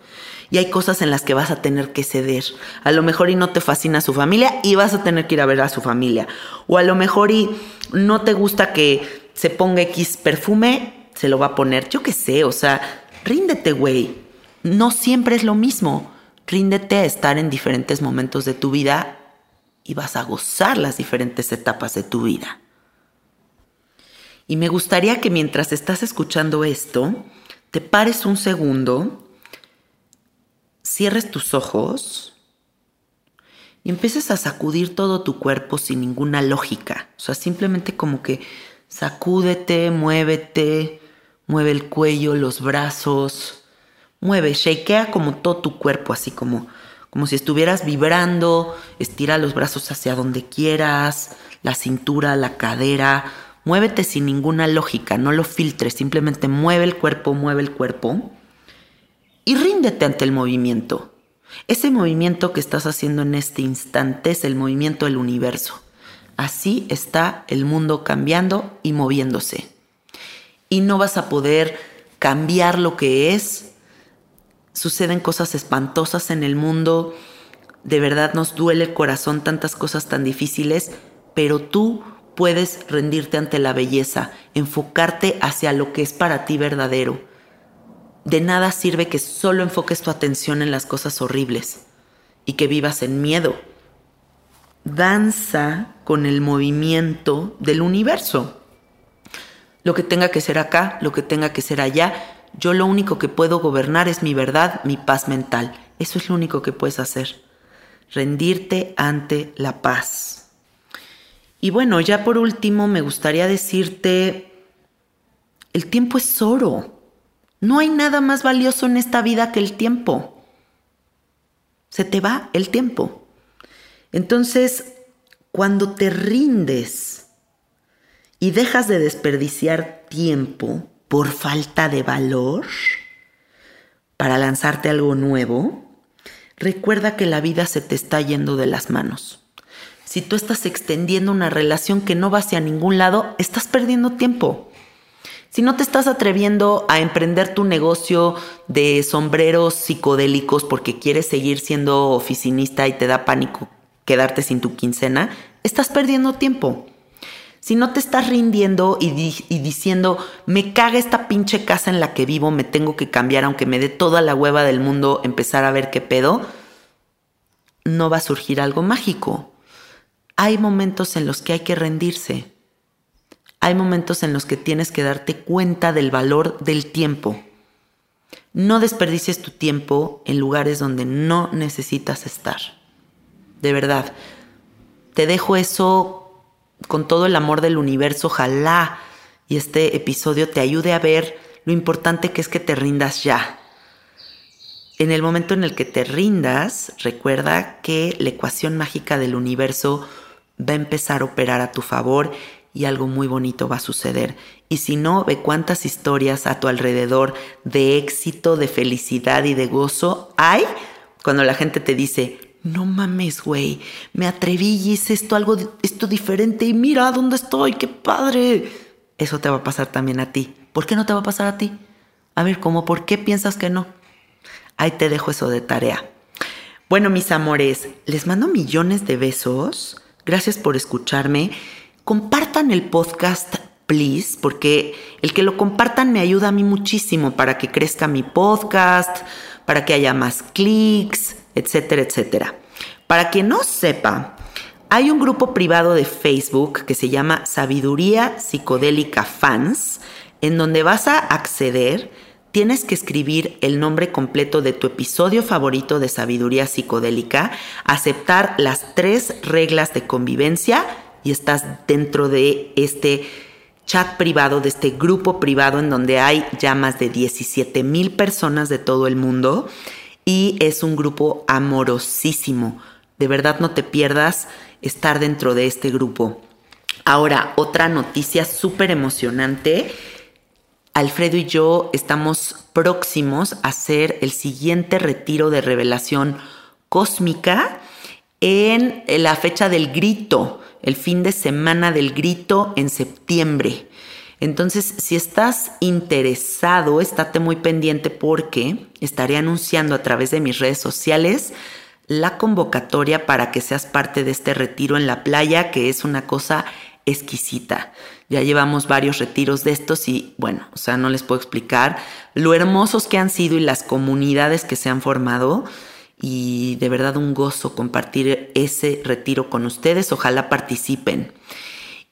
y hay cosas en las que vas a tener que ceder. A lo mejor y no te fascina su familia y vas a tener que ir a ver a su familia. O a lo mejor y no te gusta que se ponga X perfume, se lo va a poner. Yo qué sé, o sea, ríndete, güey. No siempre es lo mismo. Ríndete a estar en diferentes momentos de tu vida y vas a gozar las diferentes etapas de tu vida. Y me gustaría que mientras estás escuchando esto, te pares un segundo cierres tus ojos y empieces a sacudir todo tu cuerpo sin ninguna lógica. O sea, simplemente como que sacúdete, muévete, mueve el cuello, los brazos, mueve, shakea como todo tu cuerpo, así como, como si estuvieras vibrando, estira los brazos hacia donde quieras, la cintura, la cadera, muévete sin ninguna lógica, no lo filtres, simplemente mueve el cuerpo, mueve el cuerpo y ríndete ante el movimiento. Ese movimiento que estás haciendo en este instante es el movimiento del universo. Así está el mundo cambiando y moviéndose. Y no vas a poder cambiar lo que es. Suceden cosas espantosas en el mundo. De verdad nos duele el corazón tantas cosas tan difíciles, pero tú puedes rendirte ante la belleza, enfocarte hacia lo que es para ti verdadero de nada sirve que solo enfoques tu atención en las cosas horribles y que vivas en miedo. Danza con el movimiento del universo. Lo que tenga que ser acá, lo que tenga que ser allá, yo lo único que puedo gobernar es mi verdad, mi paz mental. Eso es lo único que puedes hacer. Rendirte ante la paz. Y bueno, ya por último me gustaría decirte, el tiempo es oro. No hay nada más valioso en esta vida que el tiempo. Se te va el tiempo. Entonces, cuando te rindes y dejas de desperdiciar tiempo por falta de valor para lanzarte algo nuevo, recuerda que la vida se te está yendo de las manos. Si tú estás extendiendo una relación que no va hacia ningún lado, estás perdiendo tiempo. Si no te estás atreviendo a emprender tu negocio de sombreros psicodélicos porque quieres seguir siendo oficinista y te da pánico quedarte sin tu quincena, estás perdiendo tiempo. Si no te estás rindiendo y, diciendo, me caga esta pinche casa en la que vivo, me tengo que cambiar, aunque me dé toda la hueva del mundo, empezar a ver qué pedo, no va a surgir algo mágico. Hay momentos en los que hay que rendirse. Hay momentos en los que tienes que darte cuenta del valor del tiempo. No desperdicies tu tiempo en lugares donde no necesitas estar. De verdad, te dejo eso con todo el amor del universo, ojalá y este episodio te ayude a ver lo importante que es que te rindas ya. En el momento en el que te rindas, recuerda que la ecuación mágica del universo va a empezar a operar a tu favor y algo muy bonito va a suceder. Y si no, ve cuántas historias a tu alrededor de éxito, de felicidad y de gozo hay cuando la gente te dice, no mames, güey, me atreví y hice esto algo, esto diferente y mira dónde estoy, qué padre. Eso te va a pasar también a ti. ¿Por qué no te va a pasar a ti? A ver, ¿cómo? ¿Por qué piensas que no? Ahí te dejo eso de tarea. Bueno, mis amores, les mando millones de besos. Gracias por escucharme. Compartan el podcast, please, porque el que lo compartan me ayuda a mí muchísimo para que crezca mi podcast, para que haya más clics etcétera, etcétera. Para quien no sepa, hay un grupo privado de Facebook que se llama Sabiduría Psicodélica Fans, en donde vas a acceder, tienes que escribir el nombre completo de tu episodio favorito de Sabiduría Psicodélica, aceptar las tres reglas de convivencia y estás dentro de este chat privado, de este grupo privado en donde hay ya más de 17 mil personas de todo el mundo y es un grupo amorosísimo. De verdad no te pierdas estar dentro de este grupo. Ahora, otra noticia súper emocionante. Alfredo y yo estamos próximos a hacer el siguiente retiro de revelación cósmica en la fecha del grito, el fin de semana del grito en septiembre. Entonces, si estás interesado, estate muy pendiente porque estaré anunciando a través de mis redes sociales la convocatoria para que seas parte de este retiro en la playa, que es una cosa exquisita. Ya llevamos varios retiros de estos y bueno, o sea, no les puedo explicar lo hermosos que han sido y las comunidades que se han formado y de verdad un gozo compartir ese retiro con ustedes. Ojalá participen.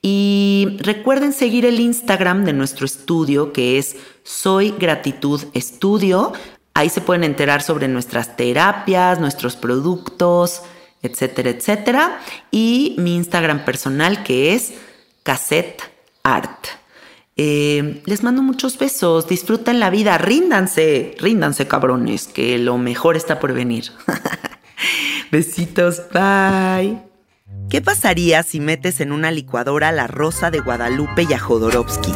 Y recuerden seguir el Instagram de nuestro estudio que es Soy Gratitud Estudio. Ahí se pueden enterar sobre nuestras terapias, nuestros productos, etcétera, etcétera. Y mi Instagram personal que es Cassette Art. Eh, les mando muchos besos, disfruten la vida, ríndanse, ríndanse cabrones, que lo mejor está por venir. (laughs) Besitos, bye. ¿Qué pasaría si metes en una licuadora la rosa de Guadalupe y a Jodorowsky?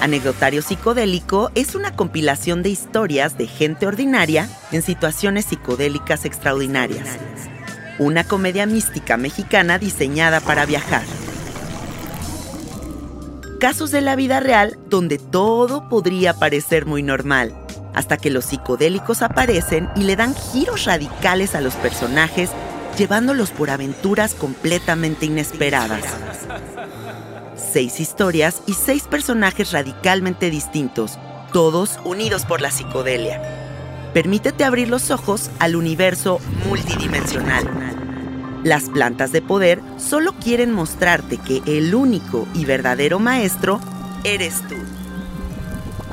Anecdotario Psicodélico es una compilación de historias de gente ordinaria en situaciones psicodélicas extraordinarias. Una comedia mística mexicana diseñada para viajar. Casos de la vida real donde todo podría parecer muy normal, hasta que los psicodélicos aparecen y le dan giros radicales a los personajes llevándolos por aventuras completamente inesperadas. Seis historias y seis personajes radicalmente distintos, todos unidos por la psicodelia. Permítete abrir los ojos al universo multidimensional. Las plantas de poder solo quieren mostrarte que el único y verdadero maestro eres tú.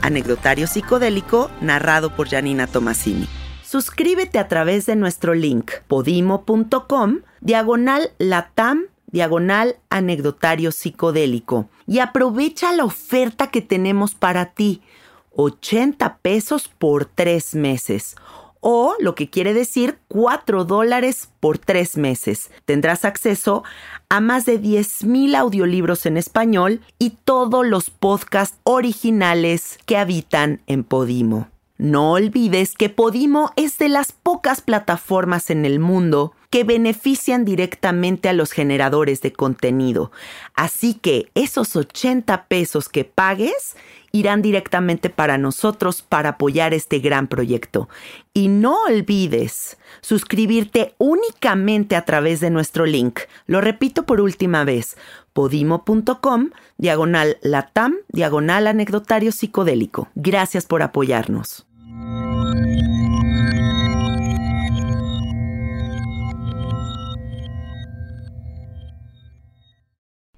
Anecdotario psicodélico narrado por Janina Tomasini. Suscríbete a través de nuestro link podimo.com, diagonal latam, diagonal anecdotario psicodélico y aprovecha la oferta que tenemos para ti. 80 pesos por tres meses o lo que quiere decir 4 dólares por tres meses. Tendrás acceso a más de 10.000 audiolibros en español y todos los podcasts originales que habitan en Podimo. No olvides que Podimo es de las pocas plataformas en el mundo que benefician directamente a los generadores de contenido. Así que esos 80 pesos que pagues irán directamente para nosotros para apoyar este gran proyecto. Y no olvides suscribirte únicamente a través de nuestro link. Lo repito por última vez, podimo.com, diagonal latam, diagonal anecdotario psicodélico. Gracias por apoyarnos.